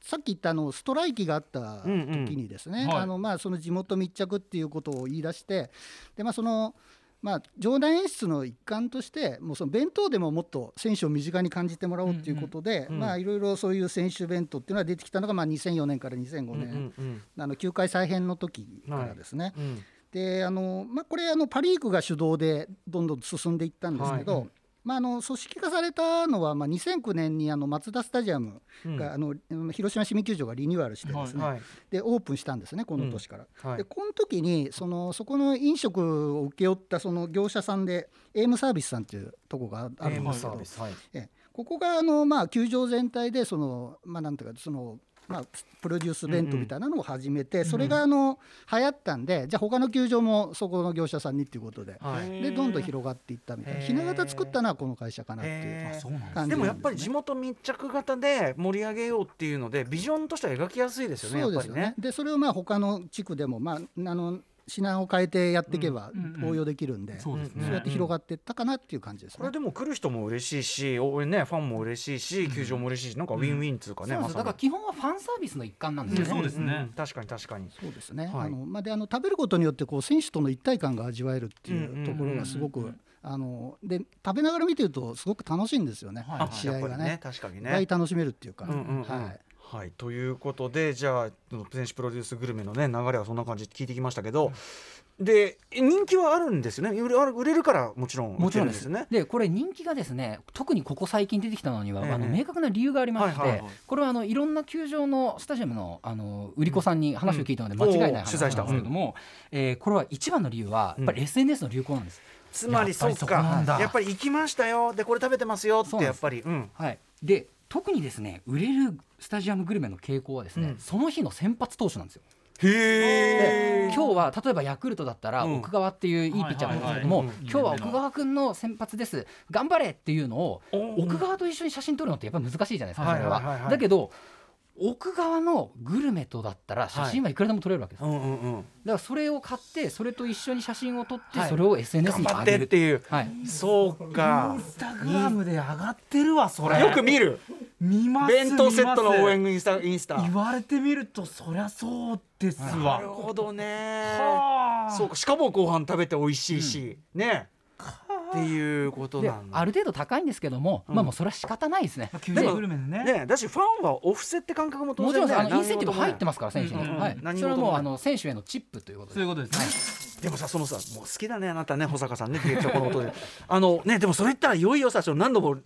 さっき言ったあのストライキがあった時にですね、うんうんはい。あのまあその地元密着っていうことを言い出してでまあそのまあ冗談演出の一環としてもうその弁当でももっと選手を身近に感じてもらおうということで、いろいろそういう選手弁当っていうのが出てきたのがまあ2004年から2005年、うんあの球界再編の時からですね。うん。であの、まあ、これあのパ・リーグが主導でどんどん進んでいったんですけど、はいまあ、あの組織化されたのは、まあ、2009年にあのマツダスタジアムが、あの広島市民球場がリニューアルしてですね、はいでオープンしたんですねこの年から。はいでこの時にそのそこの飲食を請け負ったその業者さんでエームサービスさんっていうとこがあるんですけど、スはい。ええ。ここがあの、まあ、球場全体でその、まあ、なんていうかその、まあ、プロデュースベントみたいなのを始めて、それがあの流行ったんでじゃあ他の球場もそこの業者さんにっていうことで、はい。でどんどん広がっていったみたいな。ひな形作ったのはこの会社かなっていうへーそうなんです感じでもやっぱり地元密着型で盛り上げようっていうのでビジョンとしては描きやすいですよねそうですね。でそれをまあ他の地区でも、まあ、あの品を変えてやっていけばうんうんうん応用できるんで、そうですね。そうやって広がっていったかなっていう感じですね。これ。でも来る人も嬉しいし応援ねファンも嬉しいし球場も嬉しいしなんかウィンウィンっていうかね、だから基本はファンサービスの一環なんですよね。そうですね。ん。確かに確かに。そうですね、はい。あのまあ、であの食べることによってこう選手との一体感が味わえるってうんうんうんいうところがすごく、あので食べながら見てるとすごく楽しいんですよね、はい。試合がやっぱりね確かに大ね。楽しめるっていうか、うんうんうん。はい、はい、ということでじゃあ選手プロデュースグルメのね流れはそんな感じで聞いてきましたけど、で人気はあるんですよね。売れ売れるからもちろんもちろんです。ね。でこれ人気がですね特にここ最近出てきたのには、ええ。あの明確な理由がありまして、はいはいはい。これはあのいろんな球場のスタジアムのあの売り子さんに話を聞いたので間違いない話取材したなんですけども、えーこれは一番の理由はやっぱり SNS の流行なんです。つまりそうやっぱりそこなんだ。かやっぱり行きましたよ。でこれ食べてますよってやっぱり。うん。はい、で特にですね売れるスタジアムグルメの傾向はですね、うん。その日の先発投手なんですよ。へ今日は例えばヤクルトだったらうん。奥川っていういいピッチャーなんですけども、今日は奥川君の先発です。頑張れっていうのをお奥川と一緒に写真撮るのってやっぱ難しいじゃないですか、はいそれは,、だけど奥川のグルメとだったら写真はいくらでも撮れるわけです、うんうんうん。だからそれを買ってそれと一緒に写真を撮って、はい。それを SNS に上げる。てっていう。はい、そうか。インスタグラムで上がってるわそれ。よく見る見ます弁当セットの応援見インスタインスタ。ます言われてみるとそりゃそうですなわるほどね。はあ。そうかしかも後半食べて美味しいし、ね。っていうことでなんだ。ある程度高いんですけども、うん。まあもうそれは仕方ないですね、球場グルメでね。ねだしファンはオフセって感覚も当もちろん然ねあのインセンティブ入ってまますから選手に、うんうんはい、それはもうあの選手へのチップということでそういうことですねでもさそのさもう好きだねあなたね保坂さんねディレクターこの音で。<laughs> あのねでもそれ言ったらいよいよさその何度も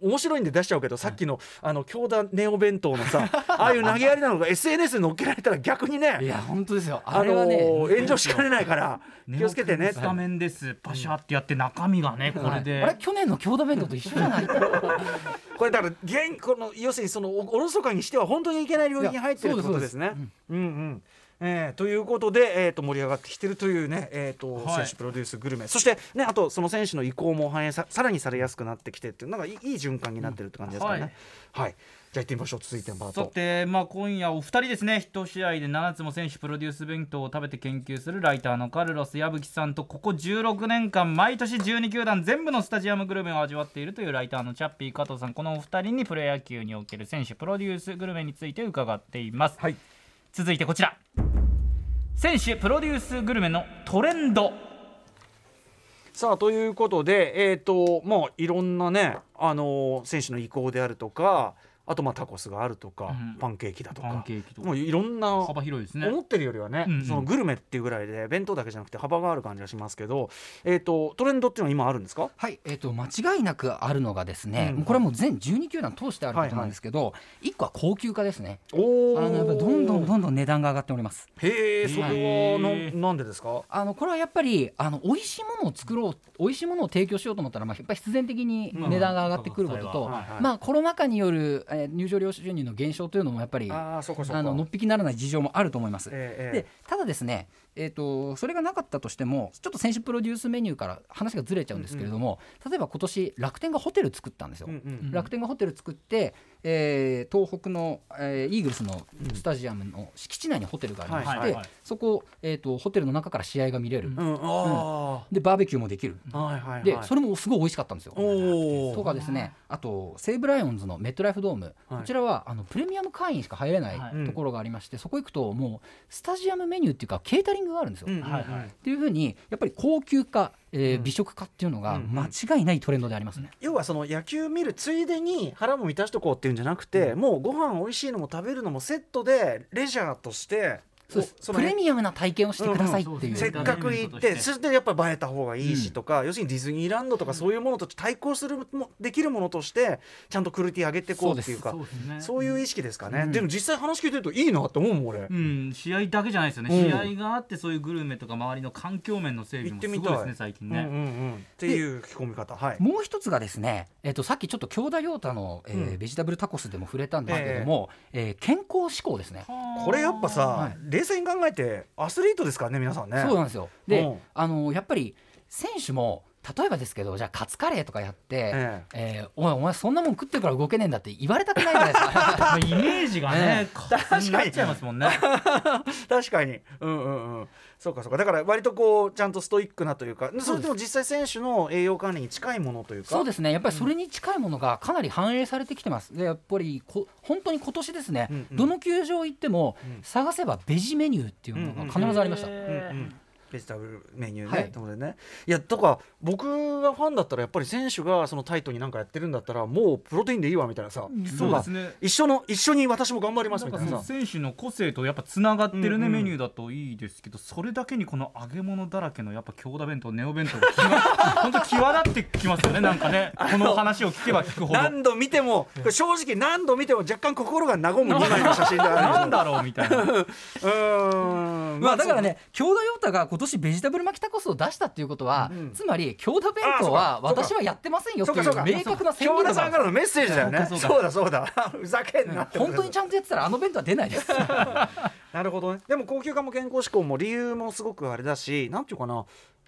お面白いんで出しちゃうけどさっきのあの京田ネオ弁当のさ <laughs> ああいう投げやりなのが SNS に載っけられたら逆にいねや本当ですよ。あれはね、炎上しかねないから気をつけてね。スタメンです。パシャってやって中身がねこれで。あれ去年の京田弁当と一緒じゃない？<laughs> これだから現この要するにそのおおろそかにしては本当にいけない領域に入ってるってことですね。うんうんえーということで、えー、と盛り上がってきてるというね、えーとはい。選手プロデュースグルメ。そして、ね、あとその選手の意向も反映ささらにされやすくなってきてっていうなんかいいいい循環になってるって感じですかね。はい。はい、じゃあ行ってみましょう。続いてのさト。て、まあ、今夜お二人ですね。一試合で7つも選手プロデュース弁当を食べて研究するライターのカルロス矢吹さんとここ16年間毎年12球団全部のスタジアムグルメを味わっているというライターのチャッピー加藤さん。このお二人にプロ野球における選手プロデュースグルメについて伺っています、はい続いてこちら。選手プロデュースグルメのトレンド。さあということで、えーとまあ、いろんなね、あの選手の意向であるとかあとまあタコスがあるとか、うん。パンケーキだとか。もういろんな幅広いですね。思ってるよりはね、うんうん。そのグルメっていうぐらいで弁当だけじゃなくて幅がある感じがしますけど、えー、とトレンドっていうのは今あるんですか？はい、えー、と間違いなくあるのがですね、うん。これはもう全12球団通してあることなんですけど、一個は高級化ですね。おあのやっぱりどんどんどんどん値段が上がっております。へえそれはななんでですか？あのこれはやっぱりあの美味しいものを作ろう美味しいものを提供しようと思ったら、まあ、やっぱり必然的に値段が上がってくることと、うん。はいはい。まあ、コロナ禍による、えー入場料収入の減少というのもやっぱりあののっぴきならない事情もあると思います。えええでただですね、えー、とそれがなかったとしてもちょっと選手プロデュースメニューから話がずれちゃうんですけれども、例えば今年楽天がホテル作ったんですよ。うんうん楽天がホテル作って、えー東北の、えーイーグルスのスタジアムの敷地内にホテルがありまして、はいはいはい。そこ、えー、とホテルの中から試合が見れる、うんあでバーベキューもできる、あ、はいはいはい。でそれもすごい美味しかったんですよ。とかですねあと西武ライオンズのメットライフドーム、はい。こちらはあのプレミアム会員しか入れないはい。ところがありまして、そこ行くともうスタジアムメニューっていうかケータリングがあるんですよ。うんうんはいはいっていうふうにやっぱり高級化、えーうん。美食化っていうのがうん間違いないトレンドでありますね。要はその野球見るついでに腹も満たしとこうっていうんじゃなくて、もうご飯美味しいのも食べるのもセットでレジャーとしてプレミアムな体験をしてくださいっていう、うんうんせっかく行ってそしてやっぱ映えた方がいいしとか、要するにディズニーランドとかそういうものと対抗するもできるものとしてちゃんとクオリティ上げていこうっていうかそうです。ね。そういう意識ですかね、でも実際話聞いてるといいなって思うもん俺、うん、試合だけじゃないですよね、うん試合があってそういうグルメとか周りの環境面の整備もすごいですね最近ね、うんうんうん。っていう聞き込み方。はいもう一つがですね、えっとさっきちょっと京田陽太の、えーうん。ベジタブルタコスでも触れたんですけども、えー健康志向ですね。これやっぱさ、はい冷静に考えてアスリートですからね皆さんね。そうなんですよ。で、うん。あのやっぱり選手も例えばですけどじゃあカツカレーとかやって、ええ。ーおいお前そんなもん食ってるから動けねえんだって言われたくないじゃないですか。ま <laughs> あイメージがね、<laughs> 確かになっちゃいますもんね。<laughs> 確かに。うんうんうんそうかそうか。だから割とこうちゃんとストイックなというか。それでも実際選手の栄養管理に近いものというか。そうですね。やっぱりそれに近いものがかなり反映されてきてます。でやっぱりこ本当に今年ですね、うんうん。どの球場行っても、うん。探せばベジメニューっていうのが必ずありました、うんうんベジタブルメニューね、はい。ってことでね。いやとか僕がファンだったらやっぱり選手がそのタイトになんかやってるんだったらもうプロテインでいいわみたいなさ、そうですね。一緒の一緒に私も頑張りますみたいなさ。選手の個性とやっぱつながってるね、うん。うんメニューだといいですけどそれだけにこの揚げ物だらけのやっぱ京田弁当ネオ弁当が際 <laughs> 本当際立ってきますよねなんかね。この話を聞けば聞くほど。何度見ても正直何度見ても若干心が和む2枚の写真であるなんだろうみたいな。<laughs> うーん。まあ、だからね京田陽太が今年ベジタブル巻きタコスを出したっていうことは、うんつまり京田弁当は私はやってませんよっていう明確な宣京田さんからのメッセージだよね。そうかそうだそうだ。<laughs> ふざけんな本当にちゃんとやってたらあの弁当は出ないです。<laughs> なるほどね。でも高級化も健康志向も理由もすごくあれだしなんていうかな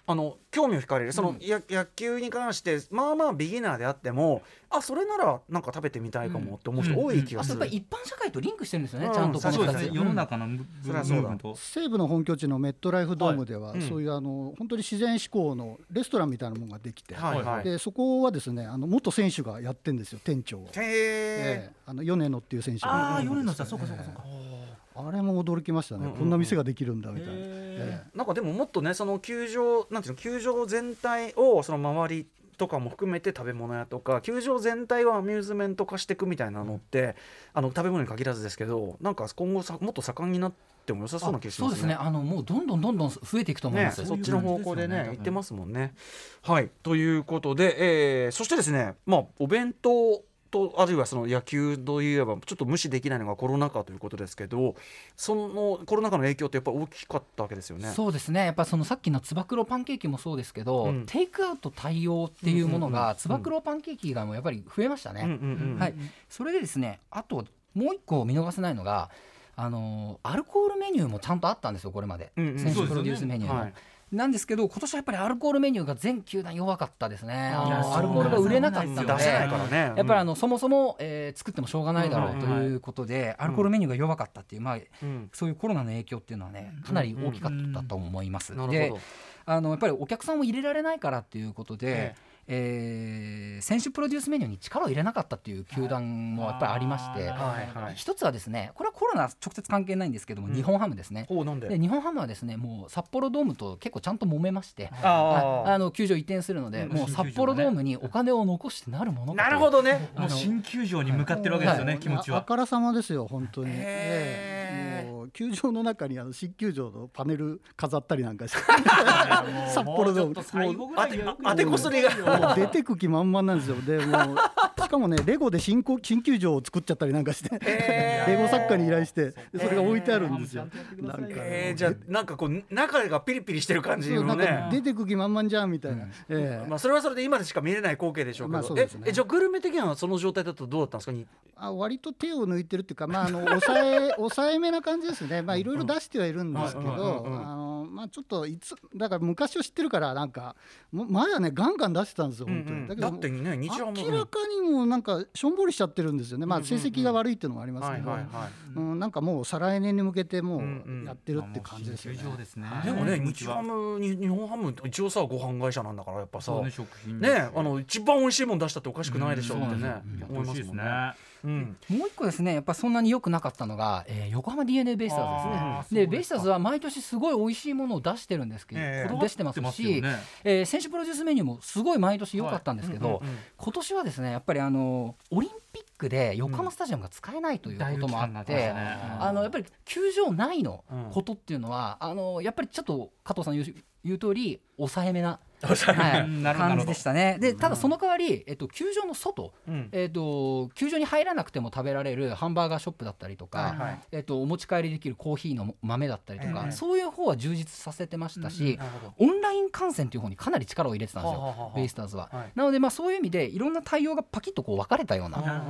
あの興味を惹かれる。その、や野球に関してまあまあビギナーであってもあそれならなんか食べてみたいかもって思う人多い気がする、あとやっぱり一般社会とリンクしてるんですよね、うん。ちゃんとこの2つ、そうですね。世の中のムそりゃそうだ。西武の本拠地のメットライフドームでは、はい。うん。そういうあの本当に自然志向のレストランみたいなものができて、はいはい。でそこはですねあの元選手がやってんですよ店長を、へえええ。あの米野っていう選手がああ米野さんそうかそうかそうかあれも驚きましたね、うんうんこんな店ができるんだみたいな、へええ。なんかでももっとねその球場なんていうの球場全体をその周りとかも含めて食べ物屋とか球場全体をアミューズメント化していくみたいなのって、あの食べ物に限らずですけどなんか今後さもっと盛んになっても良さそうな気がしますね。そうですね。あのもうどんどんどんどん増えていくと思いね、ます、そっちの方向でねそういう感じですよね行ってますもんね。はい。ということで、えーそしてですねまあお弁当とあるいはその野球といえばちょっと無視できないのがコロナ禍ということですけどそのコロナ禍の影響ってやっぱ大きかったわけですよね。そうですね。やっぱそのさっきのつば九郎パンケーキもそうですけど、うん。テイクアウト対応っていうものがつば九郎パンケーキがもうやっぱり増えましたね、はい、それでですねあともう一個見逃せないのがあのーアルコールメニューもちゃんとあったんですよこれまで、うんうん。選手プロデュースメニューの。はいなんですけど今年はやっぱりアルコールメニューが全球団弱かったですね。アルコールが売れなかったので。やっぱりあのそもそも、えー作ってもしょうがないだろうとうんいうことで、アルコールメニューが弱かったっていう、まあ、うん。そういうコロナの影響っていうのはねかなり大きかったと思います。で。あのやっぱりお客さんを入れられないからっていうことでえ、えー選手プロデュースメニューに力を入れなかったっていう球団もやっぱりありまして、はいはい。一つはですねこれはコロナ直接関係ないんですけども、日本ハムですね。おなんで？で日本ハムはですねもう札幌ドームと結構ちゃんと揉めましてあああの球場移転するので、うんもう札幌ドームにお金を残してなるものなるほどね。もう新球場に向かってるわけですよね、はい気持ちは。あからさまですよ本当に、へー球場の中にあの新球場のパネル飾ったりなんかして <laughs> 札幌ドームもう当てこすりが。出てく気満々なんですよでもかもねレゴで新球場を作っちゃったりなんかして、<laughs> レゴ作家に依頼してでそれが置いてあるんですよ、なんか、えー、じゃあなんかこう中がピリピリしてる感じそうなんかのね。出てく気満々じゃんみたいな、ええ。まあそれはそれで今でしか見れない光景でしょうけど、まあそうですね。ええじゃあグルメ的にはその状態だとどうだったんですか？にあ割と手を抜いてるっていうか、まあ、あの抑え <laughs> 抑えめな感じですね、まあ、いろいろ出してはいるんですけうん。うん。ど、まあ、ちょっといつだから昔を知ってるから、なんか、も前はね、ガンガン出してたんですよ、本当に。だってね日明らかにもうなんかしょんぼりしちゃってるんですよね、まあ、成績が悪いっていうのもありますけど、うんなんかもう再来年に向けてもうやってるって感じですよね。でもね日ハムに日本ハム一応さご飯会社なんだからやっぱさそうねあの一番美味しいもん出したっておかしくないでしょうってね思いますもんね。うんもう一個ですねやっぱそんなに良くなかったのが、えー横浜 d n a ベイスターズですね。でベイスターズは毎年すごい美味しいものを出してるんですけど、ええ出してますし、よね。えー選手プロデュースメニューもすごい毎年良かったんですけど、うんうん今年はですねやっぱりあのオリンピックで横浜スタジアムが使えないということもあって、あのやっぱり球場内のことっていうのは、あのやっぱりちょっと加藤さん言う言う通り抑えめな、はい感じでしたね。でただその代わり、えっと、球場の外、うん。えっと、球場に入らなくても食べられるハンバーガーショップだったりとか、はいはい。えっと、お持ち帰りできるコーヒーの豆だったりとか、ええそういう方は充実させてましたし、なるほど。オンライン観戦という方にかなり力を入れてたんですよ、ベイスターズは。はいなので、まあ、そういう意味でいろんな対応がパキッとこう分かれたようなな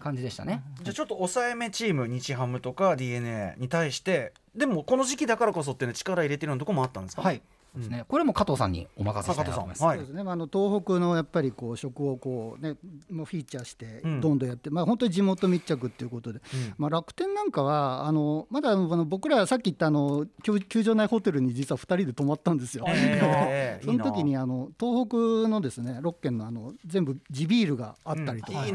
感じでしたね。じゃあちょっと抑えめチーム日ハムとか d n a に対してでもこの時期だからこそっていうの力入れてるようなところもあったんですか？はいですね、これも加藤さんにお任せしたいなと思います。はい。そうですね、まあ、あの東北のやっぱりこう食をこう、ね、もうフィーチャーしてうん。どんどんやって、まあ、本当に地元密着っていうことで、うん。まあ、楽天なんかはあのまだあの僕らさっき言ったあの球球場内ホテルに実は2人で泊まったんですよ。ええ <laughs> その時にあの東北のですね6軒のあの全部地ビールがあったりとか、うんいい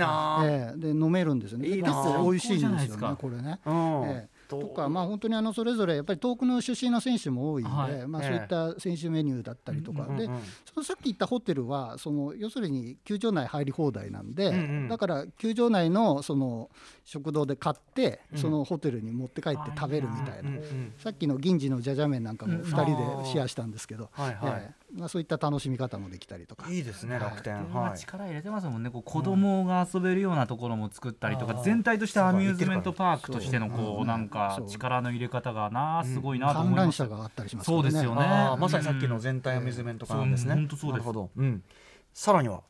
ええ。で飲めるんですよね。いいなあ。結構美味しいんですよねこれね。うん。ええと。か、まあ、本当にあのそれぞれやっぱり遠くの出身の選手も多いんで、はい。まあ、ええ。そういった選手メニューだったりとか、でうんうんそのさっき言ったホテルはその要するに球場内入り放題なんで、うんうん。だから球場内のその食堂で買って、うん。そのホテルに持って帰って食べるみたいな、うんうんさっきの銀次のじゃじゃ麺なんかもうん2人でシェアしたんですけど、はいはい。ええまあ、そういった楽しみ方もできたりとか。いいですね楽天。まあはい。力入れてますもんね。こう子供が遊べるようなところも作ったりとか、あー全体としてアミューズメントパークとしてのこうなんか力の入れ方がなすごいなと思観います。覧車があったりしますね。そうですよね。まさにさっきの全体アミューズメント感ですね。本当そうです。なるほど。うん。さらには。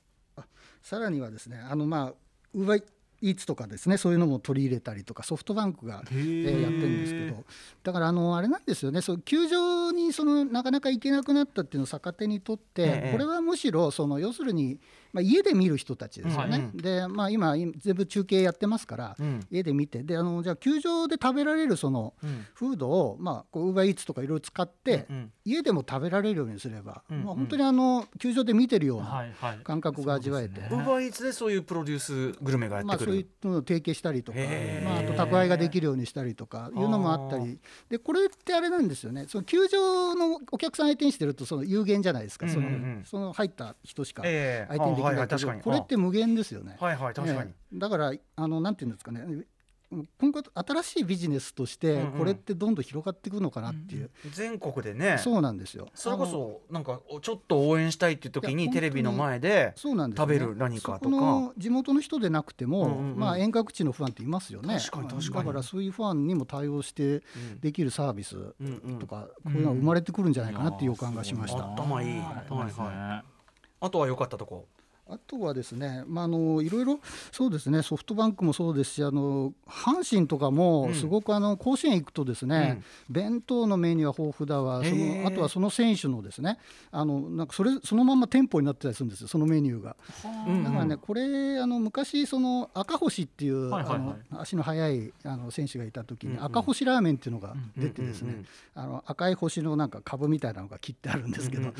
さらにはですねあのまあウーバーイーツとかですねそういうのも取り入れたりとかソフトバンクが、えーやってるんですけど。だからあのあれなんですよねそう球場にそのなかなか行けなくなったっていうのを逆手にとって、ええ。これはむしろその要するに、まあ、家で見る人たちですよね。で、まあ、今今全部中継やってますから、うん。家で見てであのじゃあ球場で食べられるそのうん。フードをまあこうウーバーイーツとかいろいろ使って、うん家でも食べられるようにすれば、うんまあ、本当にあの球場で見てるような感覚が味わえて。ウーバーイーツでそういうプロデュースグルメがやっまあ、そういうのを提携したりとか、まあ、あと宅配ができるようにしたりとかいうのもあったり。でこれってあれなんですよね。その球場のお客さん相手にしてるとその有限じゃないですか、うんうんうん。そのその入った人しかええ。相手にできあはいはない確かに。これって無限ですよね。はいはい確かに。ええだからあのなんていうんですかね。今後新しいビジネスとしてうんうん。これってどんどん広がっていくのかなっていう、全国でね。そうなんですよ。それこそなんかちょっと応援したいっていう時にテレビの前でそうなんですよね。食べる何かとか。そこの地元の人でなくても、うんうんうん。まあ、遠隔地のファンっていますよね。確かに確かに。だからそういうファンにも対応してうんできるサービスうん。うんとか、こういうのが生まれてくるんじゃないかなっていう予感がしました。頭いい。はいはあとは良かったとこあとはですね、まあ、あのいろいろそうですねソフトバンクもそうですしあの阪神とかもすごくあの甲子園行くとですね、弁当のメニューは豊富だわそのあとはその選手のですねあのなんかそれそのまま店舗になってたりするんですよそのメニューが。うん。だからね、これあの昔その赤星っていう、はいはいはい。あの足の速いあの選手がいた時に、うんうん。赤星ラーメンっていうのが出てですね、うんうんうん。あの赤い星のなんか株みたいなのが切ってあるんですけど、うんうん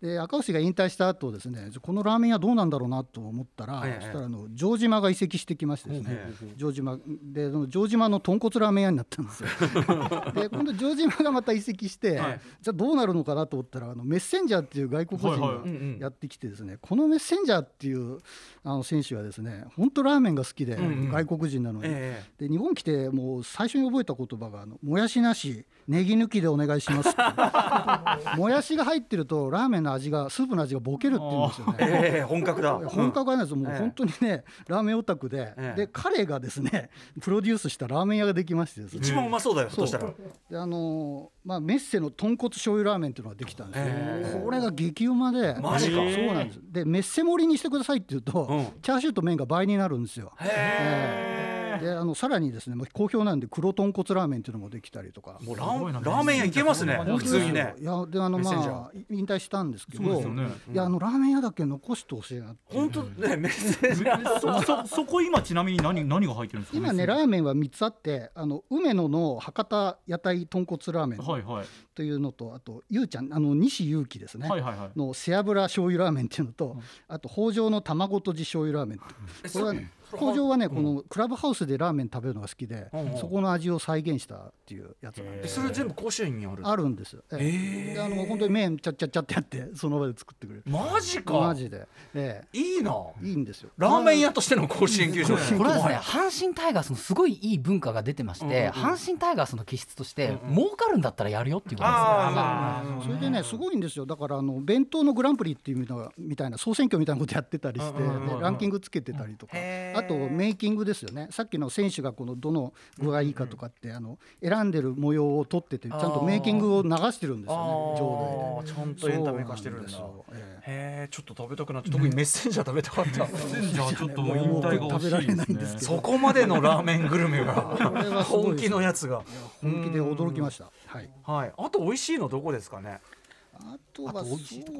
で赤星が引退した後ですねこのラーメン屋どうなんだろうなと思ったら、ええそしたらあの城島が移籍してきましてですね、ええ城島でその城島の豚骨ラーメン屋になったんですよ。<laughs> で今度城島がまた移籍して、はい。じゃあどうなるのかなと思ったらあのメッセンジャーっていう外国人はいはい。がやってきてですね、このメッセンジャーっていうあの選手はですね本当ラーメンが好きで、うんうん。外国人なのに、え。で日本来てもう最初に覚えた言葉があの「もやしなしネギ抜きでお願いします」って。<laughs> もやしが入ってるとラーメンの味がスープの味がボケるって言うんですよね。<laughs> えええ本格だ。本格派なんですよ、もうええ本当にね、ラーメンオタクで、ええ。で彼がですね、プロデュースしたラーメン屋ができましてですね、一番うまそうだよそしたら。であのーまあ、メッセの豚骨醤油ラーメンっていうのができたんですよ、ええ。これが激うまで、マジか。そうなんです、で、メッセ盛りにしてくださいって言うと、うん。チャーシューと麺が倍になるんですよ。へえであのさらにですね、まあ好評なんで、黒豚骨ラーメンっていうのもできたりとか。もうラーラーメン屋行けますね。普通にね。いやであのまあ引退したんですけどそうですよね。いやあのラーメン屋だけ残してほしいな本当ね。メッセージそそそこ今ちなみに何何が入ってるんですか？今ねラーメンは3つあってあの梅野の博多屋台豚骨ラーメン。はいはいというのとあとゆうちゃんあの西祐希ですね、はいはいはい。の背脂醤油ラーメンっていうのと、あと北条の卵とじ醤油ラーメンこれはね工場はね、このクラブハウスでラーメン食べるのが好きで、うんうん。そこの味を再現したっていうやつなんでえそれ全部甲子園にある？あるんです。よ、え。えであの本当に麺ちゃっちゃっちゃってやってその場で作ってくれる。マジか。マジで、えいいな。えいいんですよ。ラーメン屋としての甲子園球場。これはですね阪神タイガースのすごいいい文化が出てまして、阪神タイガースの気質として、儲かるんだったらやるよっていうことですね。あーそれでねすごいんですよ。だからあの弁当のグランプリっていうのがみたいな総選挙みたいなことやってたりして、でランキングつけてたりとか、あとメイキングですよね。さっきの選手がこのどの具がいいかとかって、あの選んでる模様を撮っててちゃんとメイキングを流してるんですよねちゃんとエンタメ化してるんだ。へえちょっと食べたくなって特にメッセンジャー食べたかった。じゃあちょっともう引退が食べられないんでですすけそこまでのラーメングルメが <laughs> 本気のやつが。え本気で驚きました、はい。はい。あと美味しいのどこですかね？あとは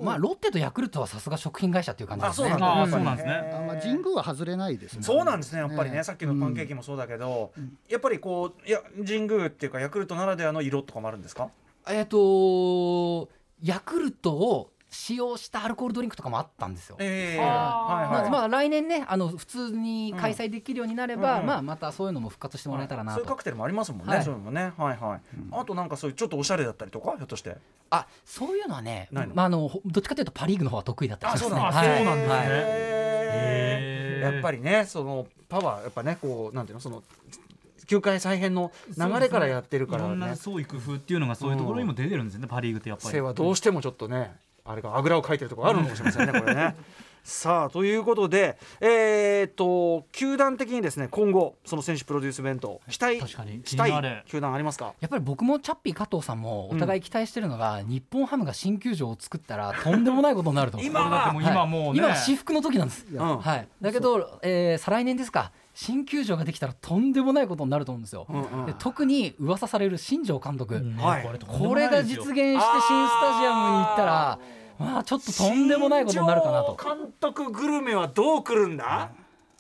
まあロッテとヤクルトはさすが食品会社っていう感じですね。あそうなんだああそうなん。ですねあまあ、神宮は外れないですね。そうなんですねやっぱりね。ええ。さっきのパンケーキもそうだけどやっぱりこういや神宮っていうかヤクルトならではの色とかもあるんですか？えっ、とヤクルトを使用したアルコールドリンクとかもあったんですよ。ええ。まあ、はいはい。まあ来年ねあの普通に開催できるようになれば、うん。うんまあまたそういうのも復活してもらえたらなと。そういうカクテルもありますもんね、はい。そういうのもね。はいはい、あとなんかそういうちょっとおしゃれだったりとかひょっとして？あそういうのはねないの？まああのほどっちかというとパリーグの方は得意だったりします。ね。あはい。そうなんですねはい。へー。やっぱりねそのパワーやっぱねこうなんていうのその球界再編の流れからやってるからいろんなね創意工夫っていうのがそういうところにも出てるんですよね、パ・リーグってやっぱり。生はどうしてもちょっとねあれがあぐらをかいてるところあるのかもしれませんね <laughs> これね。さあということで、えー、と球団的にですね今後その選手プロデュース弁当期待確かにしたいる。球団ありますか？やっぱり僕もチャッピー加藤さんもお互い期待してるのが、日本ハムが新球場を作ったら <laughs> とんでもないことになると思う。今は。これだってもう今もうね、はい今は私服の時なんです。うん。はい、だけど、えー再来年ですか。新球場ができたらとんでもないことになると思うんですよ。うんうん。で特に噂される新庄監督、ねはい。これが実現して新スタジアムに行ったらまあちょっととんでもないことになるかなと。新庄監督グルメはどうくるんだ？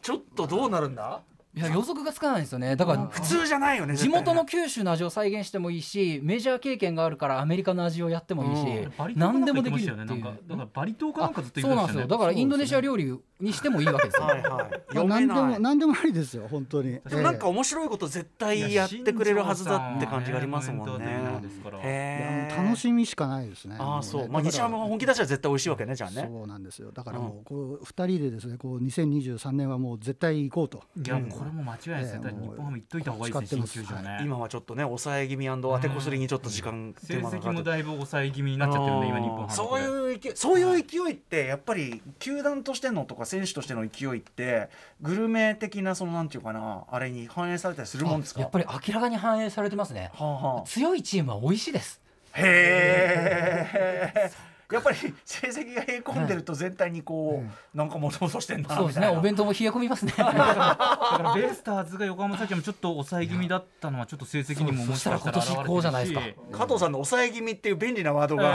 ちょっとどうなるんだ？いや予測がつかないんですよね。だから普通じゃないよね地元の九州の味を再現してもいいしメジャー経験があるからアメリカの味をやってもいいし、何でもできるっていう。だからバリ島かなんかずっと言そうなんですってましたよだからインドネシア料理にしてもいいわけですよ、はいはい。何でもない何でもありですよ本当に。でもなんかえ面白いこと絶対やってくれるはずだって感じがありますもんね。えいへや楽しみしかないですね。ああそう、まあ西山も本気出したら絶対美味しいわけねじゃあだからね。そうなんですよ。だからもうこう二人でですね、こう2023年はもう絶対行こうと。いやこれも間違いないですよ、ええ日本ハム行っといた方がいいですね新球場ね。今はちょっとね抑え気味当てこすりにちょっと時間成手間がかかって。績もだいぶ抑え気味になっちゃってるんで今日本ハム。そういう勢いそういう勢いってやっぱり球団としてのとか選手としての勢いってグルメ的なそのなんていうかなあれに反映されたりするもんですか？やっぱり明らかに反映されてますね。はあはあ。強いチームは美味しいです。へえ。<laughs> <laughs> やっぱり <laughs> 成績がへこんでると全体にこう、なんか戻戻してんなそうですね。お弁当も冷え込みますね。<laughs> だからベイスターズが横浜スタジアムちょっと抑え気味だったのはちょっと成績にももしかし。たら今年こうじゃないですか。加藤さんの抑え気味っていう便利なワードが、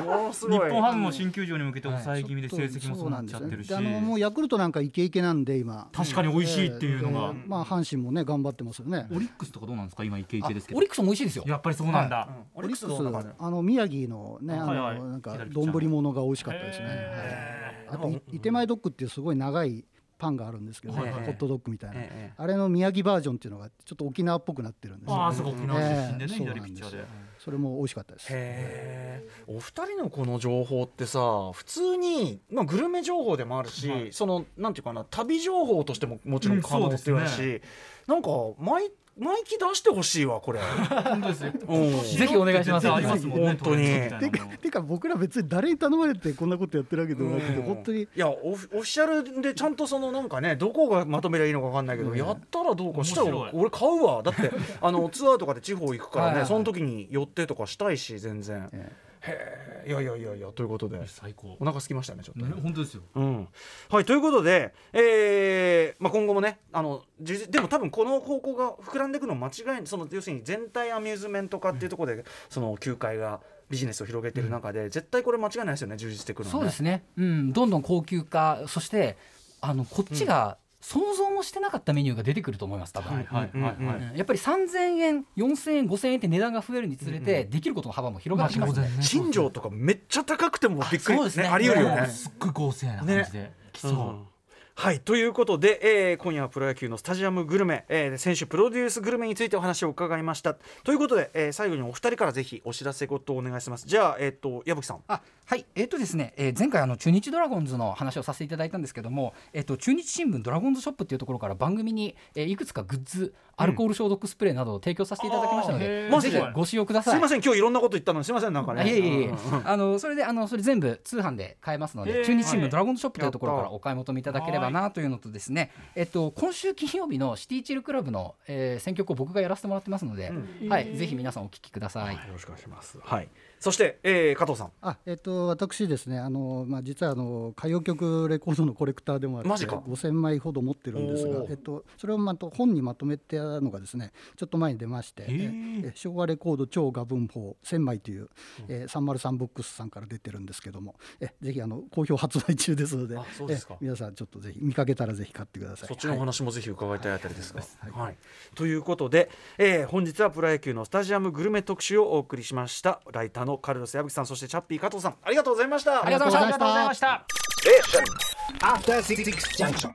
ものすごい。日本ハムも新球場に向けて抑え気味で成績もそうなっちゃってるし、であのもうヤクルトなんかイケイケなんで今。確かに美味しいっていうのが、ええまあ阪神もね頑張ってますよね。オリックスとかどうなんですか今イケイあケですけど。オリックスも美味しいですよ。やっぱりそうなんだ、オリックスあの宮城のねあはいはい。のなんか丼物が美味しかったですね。はい。あとい伊手前ドッグっていうすごい長いパンがあるんですけど、はいホットドッグみたいな、ええあれの宮城バージョンっていうのがちょっと沖縄っぽくなってるんですよああすごい沖縄出身でね、左ピッチャーで。それも美味しかったです。へえお二人のこの情報ってさ普通に、まあ、グルメ情報でもあるし、そのなんていうかな旅情報としてももちろん可能っていうし、なんか毎毎期出してほしいわこれ。本当ですよ。うん。ぜひお願いします。ありますもんね本当に。てかてか僕ら別に誰に頼まれてこんなことやってるわけでもなくて、うん。本当に。いやオフオフィシャルでちゃんとそのなんかねどこがまとめりゃいいのかわかんないけど、やったらどうかしたら俺買うわ。だってあのツアーとかで地方行くからねその時に寄ってとかしたいし全然、えへえいやいやいやいやということで。最高。お腹空きましたねちょっとね。ね本当ですよ。うん、はいということで、えーまあ、今後もねあのじでも多分この方向が膨らんでいくの間違いないその要するに全体アミューズメント化っていうところで、その球界がビジネスを広げている中で、絶対これ間違いないですよね充実していくのは、ね、そうですね、うん、どんどん高級化そしてあのこっちが想像もしてなかったメニューが出てくると思います多分、はいはいはいやっぱり3000円4000円5000円って値段が増えるにつれて、できることの幅も広がってきますね、新庄とかめっちゃ高くてもびっくりそうですね。あり得るよね。すっごい合成な感じで、来そう、うんはいということで、えー今夜はプロ野球のスタジアムグルメ、えー選手プロデュースグルメについてお話を伺いました。ということで、えー最後にお二人からぜひお知らせ事をお願いします。じゃあえっ、と矢吹さん。あはいえっ、とですね、えー前回あの中日ドラゴンズの話をさせていただいたんですけども、えっ、と中日新聞ドラゴンズショップっていうところから番組に、えーいくつかグッズアルコール消毒スプレーなどを提供させていただきましたので、ぜひご使用ください。すいません今日いろんなこと言ったのにすいませんなんかね。あいえいえいえ。あのそれであのそれ全部通販で買えますので中日新はい聞ドラゴンズショップというところからお買い求めいただければなというのとですね、えっと、今週金曜日のシティチルクラブの、えー選曲を僕がやらせてもらってますので、はい、ぜひ皆さんお聞きください。よろしくお願いします。はいそして、えー加藤さん。あえっと私ですねあの、まあ、実はあの歌謡曲レコードのコレクターでもあってマジか。5000枚ほど持ってるんですがえっと、それをまと本にまとめてあるのがですねちょっと前に出まして、ええ昭和レコード超画文法1000枚という、えー、303ブックスさんから出てるんですけどもえぜひあの好評発売中ですのであそうですか。え皆さんちょっとぜひ見かけたらぜひ買ってください。そっちのおはい。話もぜひ伺いたいあたりですが、はい。ということで、えー本日はプロ野球のスタジアムグルメ特集をお送りしました。ライターのカルロス矢吹さんそしてチャッピー加藤さんありがとうございましたありがとうございましたありがとうございました Station. After Six Junction.